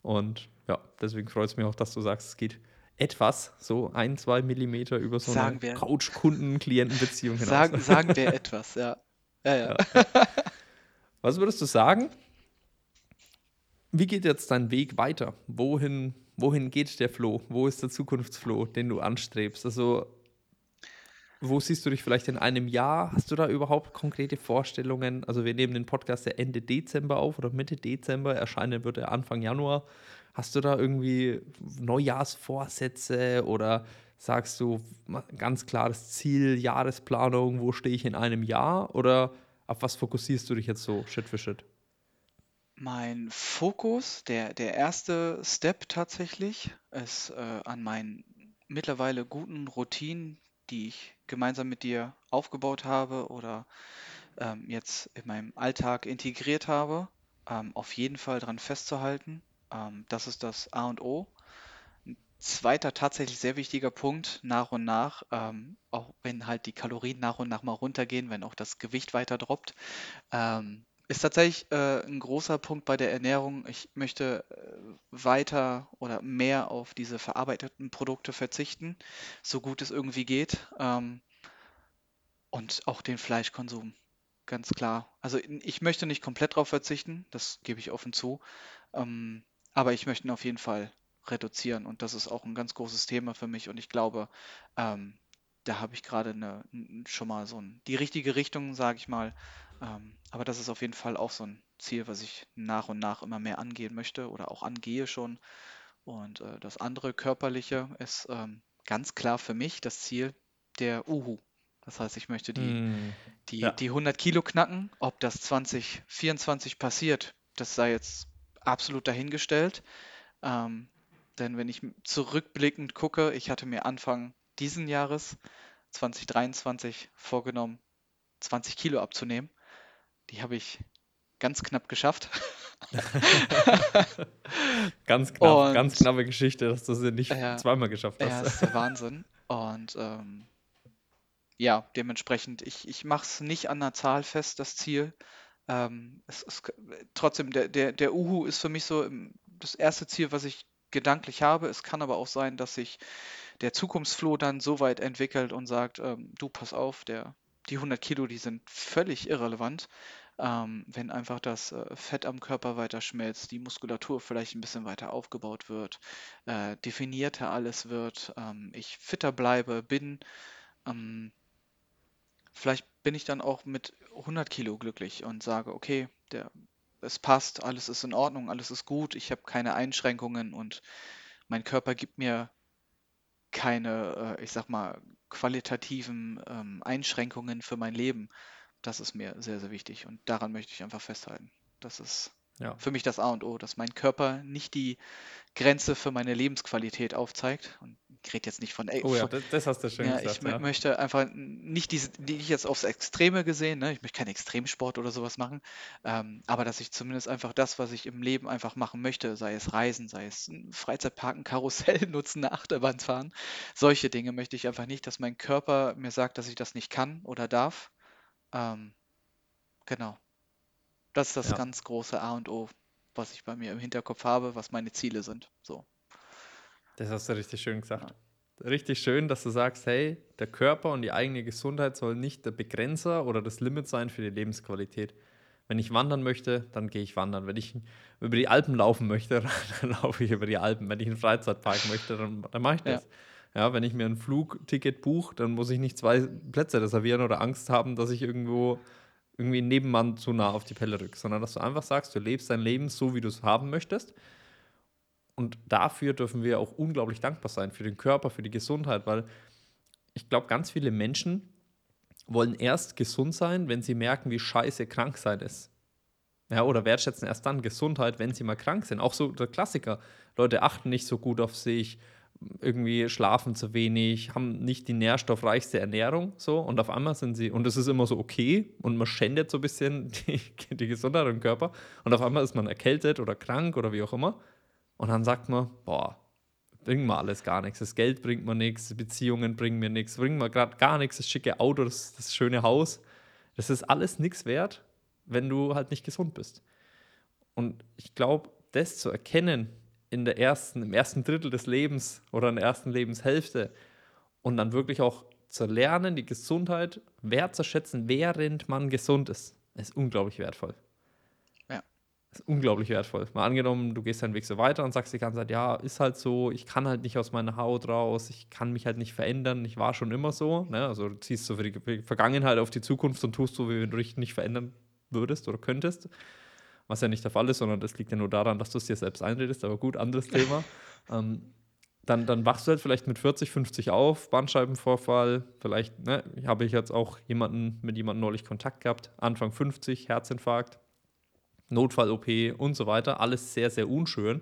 Und ja, deswegen freut es mich auch, dass du sagst, es geht etwas, so ein, zwei Millimeter über so eine Sagen wir, Couch-Kunden-Klienten-Beziehung hinaus. sagen, sagen wir etwas. Ja, ja. Ja, ja. Was würdest du sagen? Wie geht jetzt dein Weg weiter? Wohin, wohin geht der Floh? Wo ist der Zukunftsfloh, den du anstrebst? Also, wo siehst du dich vielleicht in einem Jahr? Hast du da überhaupt konkrete Vorstellungen? Also, wir nehmen den Podcast ja Ende Dezember auf oder Mitte Dezember. Erscheinen wird er Anfang Januar. Hast du da irgendwie Neujahrsvorsätze oder sagst du ganz klares Ziel, Jahresplanung, wo stehe ich in einem Jahr? Oder auf was fokussierst du dich jetzt so Schritt für Schritt? Mein Fokus, der, der erste Step tatsächlich, ist äh, an meinen mittlerweile guten Routinen, die ich gemeinsam mit dir aufgebaut habe oder ähm, jetzt in meinem Alltag integriert habe, ähm, auf jeden Fall dran festzuhalten. Ähm, das ist das A und O. Ein zweiter tatsächlich sehr wichtiger Punkt, nach und nach, ähm, auch wenn halt die Kalorien nach und nach mal runtergehen, wenn auch das Gewicht weiter droppt, ähm, ist tatsächlich äh, ein großer Punkt bei der Ernährung. Ich möchte äh, weiter oder mehr auf diese verarbeiteten Produkte verzichten, so gut es irgendwie geht. Ähm, und auch den Fleischkonsum, ganz klar. Also n- ich möchte nicht komplett darauf verzichten, das gebe ich offen zu. Ähm, aber ich möchte ihn auf jeden Fall reduzieren und das ist auch ein ganz großes Thema für mich und ich glaube, ähm, da habe ich gerade n- schon mal so ein, die richtige Richtung, sage ich mal. Ähm, aber das ist auf jeden Fall auch so ein Ziel, was ich nach und nach immer mehr angehen möchte oder auch angehe schon. Und äh, das andere körperliche ist ähm, ganz klar für mich das Ziel der Uhu. Das heißt, ich möchte die, Hm, die, ja, die 100 Kilo knacken. Ob das 2024 passiert, das sei jetzt absolut dahingestellt. Ähm, denn wenn ich zurückblickend gucke, ich hatte mir Anfang diesen Jahres, 2023, vorgenommen, 20 Kilo abzunehmen. Die habe ich ganz knapp geschafft. Ganz knapp, ganz Und knappe Geschichte, dass du sie nicht ja, zweimal geschafft ja, hast. es ist der Wahnsinn. Und ähm, ja, dementsprechend, ich, ich mache es nicht an einer Zahl fest, das Ziel. Ähm, es ist trotzdem, der, der, der Uhu ist für mich so ähm, das erste Ziel, was ich gedanklich habe. Es kann aber auch sein, dass sich der Zukunftsfloh dann so weit entwickelt und sagt, ähm, du pass auf, der, die 100 Kilo, die sind völlig irrelevant. Ähm, wenn einfach das äh, Fett am Körper weiter schmilzt, die Muskulatur vielleicht ein bisschen weiter aufgebaut wird, äh, definierter alles wird, ähm, ich fitter bleibe, bin, ähm, vielleicht bin ich dann auch mit 100 Kilo glücklich und sage, okay, der, es passt, alles ist in Ordnung, alles ist gut, ich habe keine Einschränkungen und mein Körper gibt mir keine, äh, ich sag mal, qualitativen ähm, Einschränkungen für mein Leben. Das ist mir sehr, sehr wichtig und daran möchte ich einfach festhalten. Das ist Ja. für mich das A und O, dass mein Körper nicht die Grenze für meine Lebensqualität aufzeigt. Und ich rede jetzt nicht von, ey, Oh ja, das, das hast du schön ja, ich gesagt, mö- ja. möchte einfach nicht diese, nicht jetzt aufs Extreme gesehen, ne? Ich möchte keinen Extremsport oder sowas machen, ähm, aber dass ich zumindest einfach das, was ich im Leben einfach machen möchte, sei es Reisen, sei es ein Freizeitpark, ein Karussell nutzen, eine Achterbahn fahren, solche Dinge möchte ich einfach nicht, dass mein Körper mir sagt, dass ich das nicht kann oder darf. Ähm, genau. Das ist das Ja, ganz große A und O, was ich bei mir im Hinterkopf habe, was meine Ziele sind. So, das hast du richtig schön gesagt. ja. Richtig schön, dass du sagst, hey, der Körper und die eigene Gesundheit soll nicht der Begrenzer oder das Limit sein für die Lebensqualität. Wenn ich wandern möchte, dann gehe ich wandern. Wenn ich über die Alpen laufen möchte, dann laufe ich über die Alpen. Wenn ich einen Freizeitpark möchte, dann, dann mache ich das. Ja, wenn ich mir ein Flugticket buche, dann muss ich nicht zwei Plätze reservieren oder Angst haben, dass ich irgendwo irgendwie einen Nebenmann zu nah auf die Pelle rück, sondern dass du einfach sagst, du lebst dein Leben so, wie du es haben möchtest. Und dafür dürfen wir auch unglaublich dankbar sein, für den Körper, für die Gesundheit, weil ich glaube, ganz viele Menschen wollen erst gesund sein, wenn sie merken, wie scheiße krank sein ist. Ja, oder wertschätzen erst dann Gesundheit, wenn sie mal krank sind. Auch so der Klassiker. Leute achten nicht so gut auf sich, irgendwie schlafen zu wenig, haben nicht die nährstoffreichste Ernährung, so. Und auf einmal sind sie, und das ist immer so okay und man schändet so ein bisschen die, die Gesundheit im Körper. Und auf einmal ist man erkältet oder krank oder wie auch immer. Und dann sagt man, boah, bringt mir alles gar nichts, das Geld bringt mir nichts, Beziehungen bringen mir nichts, bringt mir gerade gar nichts, das schicke Auto, das, das schöne Haus, das ist alles nichts wert, wenn du halt nicht gesund bist. Und ich glaube, das zu erkennen in der ersten, im ersten Drittel des Lebens oder in der ersten Lebenshälfte und dann wirklich auch zu lernen, die Gesundheit wertzuschätzen, während man gesund ist, ist unglaublich wertvoll. ja, Ist unglaublich wertvoll. Mal angenommen, du gehst deinen Weg so weiter und sagst die ganze Zeit, ja, ist halt so, ich kann halt nicht aus meiner Haut raus, ich kann mich halt nicht verändern, ich war schon immer so. Ne? Also du ziehst so für die Vergangenheit auf die Zukunft und tust so, wie wenn du dich nicht verändern würdest oder könntest was ja nicht der Fall ist, sondern das liegt ja nur daran, dass du es dir selbst einredest, aber gut, anderes Thema. ähm, dann, dann wachst du halt vielleicht mit 40, 50 auf, Bandscheibenvorfall, vielleicht ne, habe ich jetzt auch jemanden, mit jemandem neulich Kontakt gehabt, Anfang 50, Herzinfarkt, Notfall-OP und so weiter, alles sehr, sehr unschön.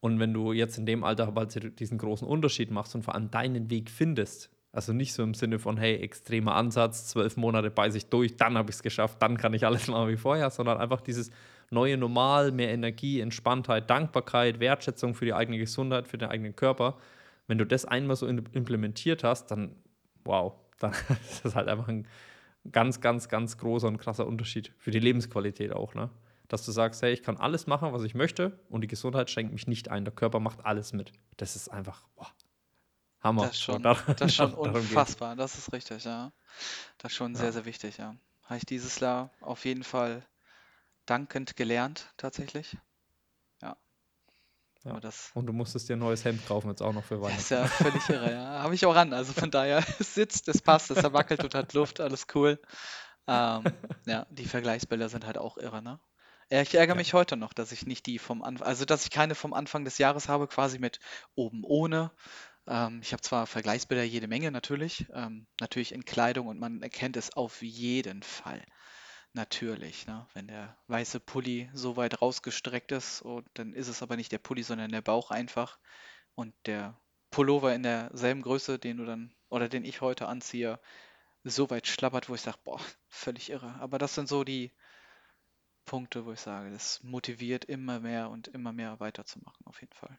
Und wenn du jetzt in dem Alter halt diesen großen Unterschied machst und vor allem deinen Weg findest, also nicht so im Sinne von, hey, extremer Ansatz, zwölf Monate beiße ich durch, dann habe ich es geschafft, dann kann ich alles machen wie vorher, sondern einfach dieses neue Normal, mehr Energie, Entspanntheit, Dankbarkeit, Wertschätzung für die eigene Gesundheit, für den eigenen Körper. Wenn du das einmal so implementiert hast, dann, wow, dann ist das halt einfach ein ganz, ganz, ganz großer und krasser Unterschied für die Lebensqualität auch, ne? Dass du sagst, hey, ich kann alles machen, was ich möchte und die Gesundheit schränkt mich nicht ein. Der Körper macht alles mit. Das ist einfach, boah, Hammer. das ist schon, das ist schon darum geht's. unfassbar. Das ist richtig, ja. Das ist schon sehr, Ja, sehr wichtig, ja. Habe ich dieses Jahr auf jeden Fall dankend gelernt, tatsächlich. Ja, aber ja. das Und du musstest dir ein neues Hemd kaufen, jetzt auch noch für das ist Weihnachten. ja völlig irre, ja. Habe ich auch an. Also von daher, es sitzt, es passt, es wackelt und hat Luft, alles cool. Ähm, ja, die Vergleichsbilder sind halt auch irre, ne? Ja, ich ärgere Ja, mich heute noch, dass ich nicht die vom Anfang, also dass ich keine vom Anfang des Jahres habe, quasi mit oben ohne. Ähm, ich habe zwar Vergleichsbilder jede Menge natürlich, ähm, natürlich in Kleidung und man erkennt es auf jeden Fall. Natürlich, ne? Wenn der weiße Pulli so weit rausgestreckt ist, und dann ist es aber nicht der Pulli, sondern der Bauch einfach. Und der Pullover in derselben Größe, den du dann, oder den ich heute anziehe, so weit schlabbert, wo ich sage, boah, völlig irre. Aber das sind so die Punkte, wo ich sage, das motiviert immer mehr und immer mehr weiterzumachen, auf jeden Fall.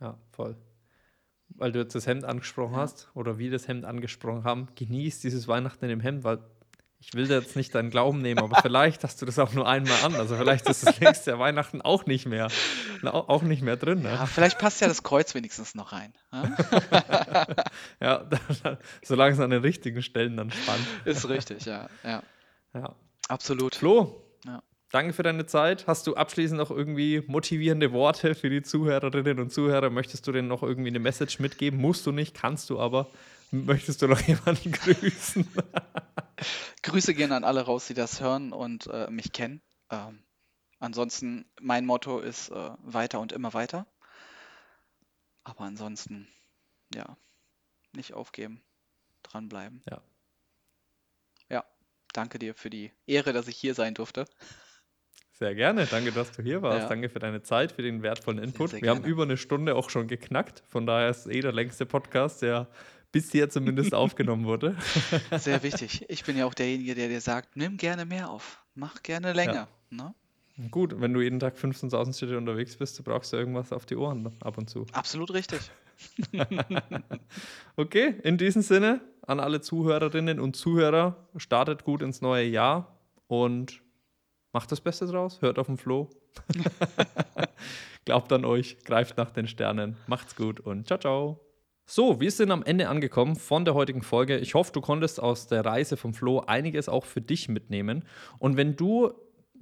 Ja, voll. Weil du jetzt das Hemd angesprochen Ja. hast oder wir das Hemd angesprochen haben, genieß dieses Weihnachten in dem Hemd, weil ich will dir jetzt nicht deinen Glauben nehmen, aber vielleicht hast du das auch nur einmal an. Also vielleicht ist das nächste Jahr Weihnachten auch nicht mehr, au- auch nicht mehr drin. Ne? Ja, vielleicht passt ja das Kreuz wenigstens noch rein. Ja? Ja, solange es an den richtigen Stellen dann spannt. Ist richtig, ja. ja. Ja. Absolut. Flo, Ja. danke für deine Zeit. Hast du abschließend noch irgendwie motivierende Worte für die Zuhörerinnen und Zuhörer? Möchtest du denen noch irgendwie eine Message mitgeben? Musst du nicht, kannst du aber. Möchtest du noch jemanden grüßen? Grüße gehen an alle raus, die das hören und äh, mich kennen. Ähm, ansonsten, mein Motto ist äh, weiter und immer weiter. Aber ansonsten, ja, nicht aufgeben, dranbleiben. Ja. Ja, danke dir für die Ehre, dass ich hier sein durfte. Sehr gerne. Danke, dass du hier warst. Ja. Danke für deine Zeit, für den wertvollen Input. sehr Wir haben über eine Stunde auch schon geknackt. Von daher ist es eh der längste Podcast, der bisher zumindest aufgenommen wurde. Sehr wichtig. Ich bin ja auch derjenige, der dir sagt, nimm gerne mehr auf, mach gerne länger. Ne? Gut, wenn du jeden Tag 15.000 Schritte unterwegs bist, du brauchst ja irgendwas auf die Ohren ab und zu. Absolut richtig. Okay, in diesem Sinne an alle Zuhörerinnen und Zuhörer, startet gut ins neue Jahr und macht das Beste draus, hört auf den Floh. Glaubt an euch, greift nach den Sternen, macht's gut und ciao, ciao. So, wir sind am Ende angekommen von der heutigen Folge. Ich hoffe, du konntest aus der Reise vom Flo einiges auch für dich mitnehmen. Und wenn du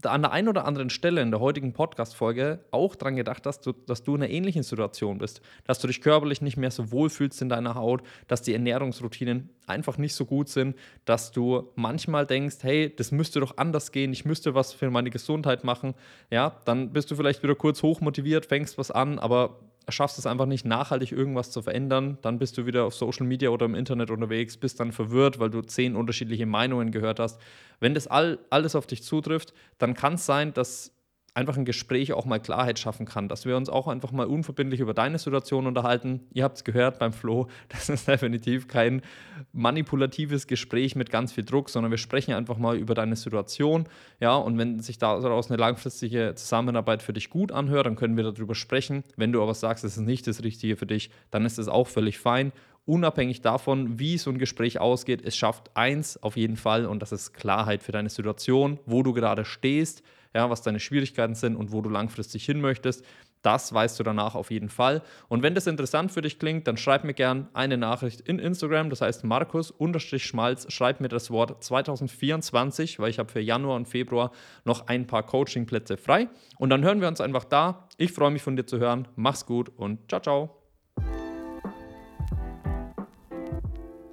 an der einen oder anderen Stelle in der heutigen Podcast-Folge auch dran gedacht hast, du, dass du in einer ähnlichen Situation bist, dass du dich körperlich nicht mehr so wohl fühlst in deiner Haut, dass die Ernährungsroutinen einfach nicht so gut sind, dass du manchmal denkst, hey, das müsste doch anders gehen, ich müsste was für meine Gesundheit machen, ja, dann bist du vielleicht wieder kurz hochmotiviert, fängst was an, aber schaffst es einfach nicht nachhaltig irgendwas zu verändern, dann bist du wieder auf Social Media oder im Internet unterwegs, bist dann verwirrt, weil du zehn unterschiedliche Meinungen gehört hast. Wenn das all, alles auf dich zutrifft, dann kann es sein, dass einfach ein Gespräch auch mal Klarheit schaffen kann, dass wir uns auch einfach mal unverbindlich über deine Situation unterhalten. Ihr habt es gehört beim Flo, das ist definitiv kein manipulatives Gespräch mit ganz viel Druck, sondern wir sprechen einfach mal über deine Situation. Ja, und wenn sich daraus eine langfristige Zusammenarbeit für dich gut anhört, dann können wir darüber sprechen. Wenn du aber sagst, es ist nicht das Richtige für dich, dann ist es auch völlig fein. Unabhängig davon, wie so ein Gespräch ausgeht, es schafft eins auf jeden Fall und das ist Klarheit für deine Situation, wo du gerade stehst, ja, was deine Schwierigkeiten sind und wo du langfristig hin möchtest. Das weißt du danach auf jeden Fall. Und wenn das interessant für dich klingt, dann schreib mir gern eine Nachricht in Instagram, das heißt Markus-Schmalz, schreib mir das Wort 2024, weil ich habe für Januar und Februar noch ein paar Coachingplätze frei. Und dann hören wir uns einfach da. Ich freue mich von dir zu hören. Mach's gut und ciao, ciao.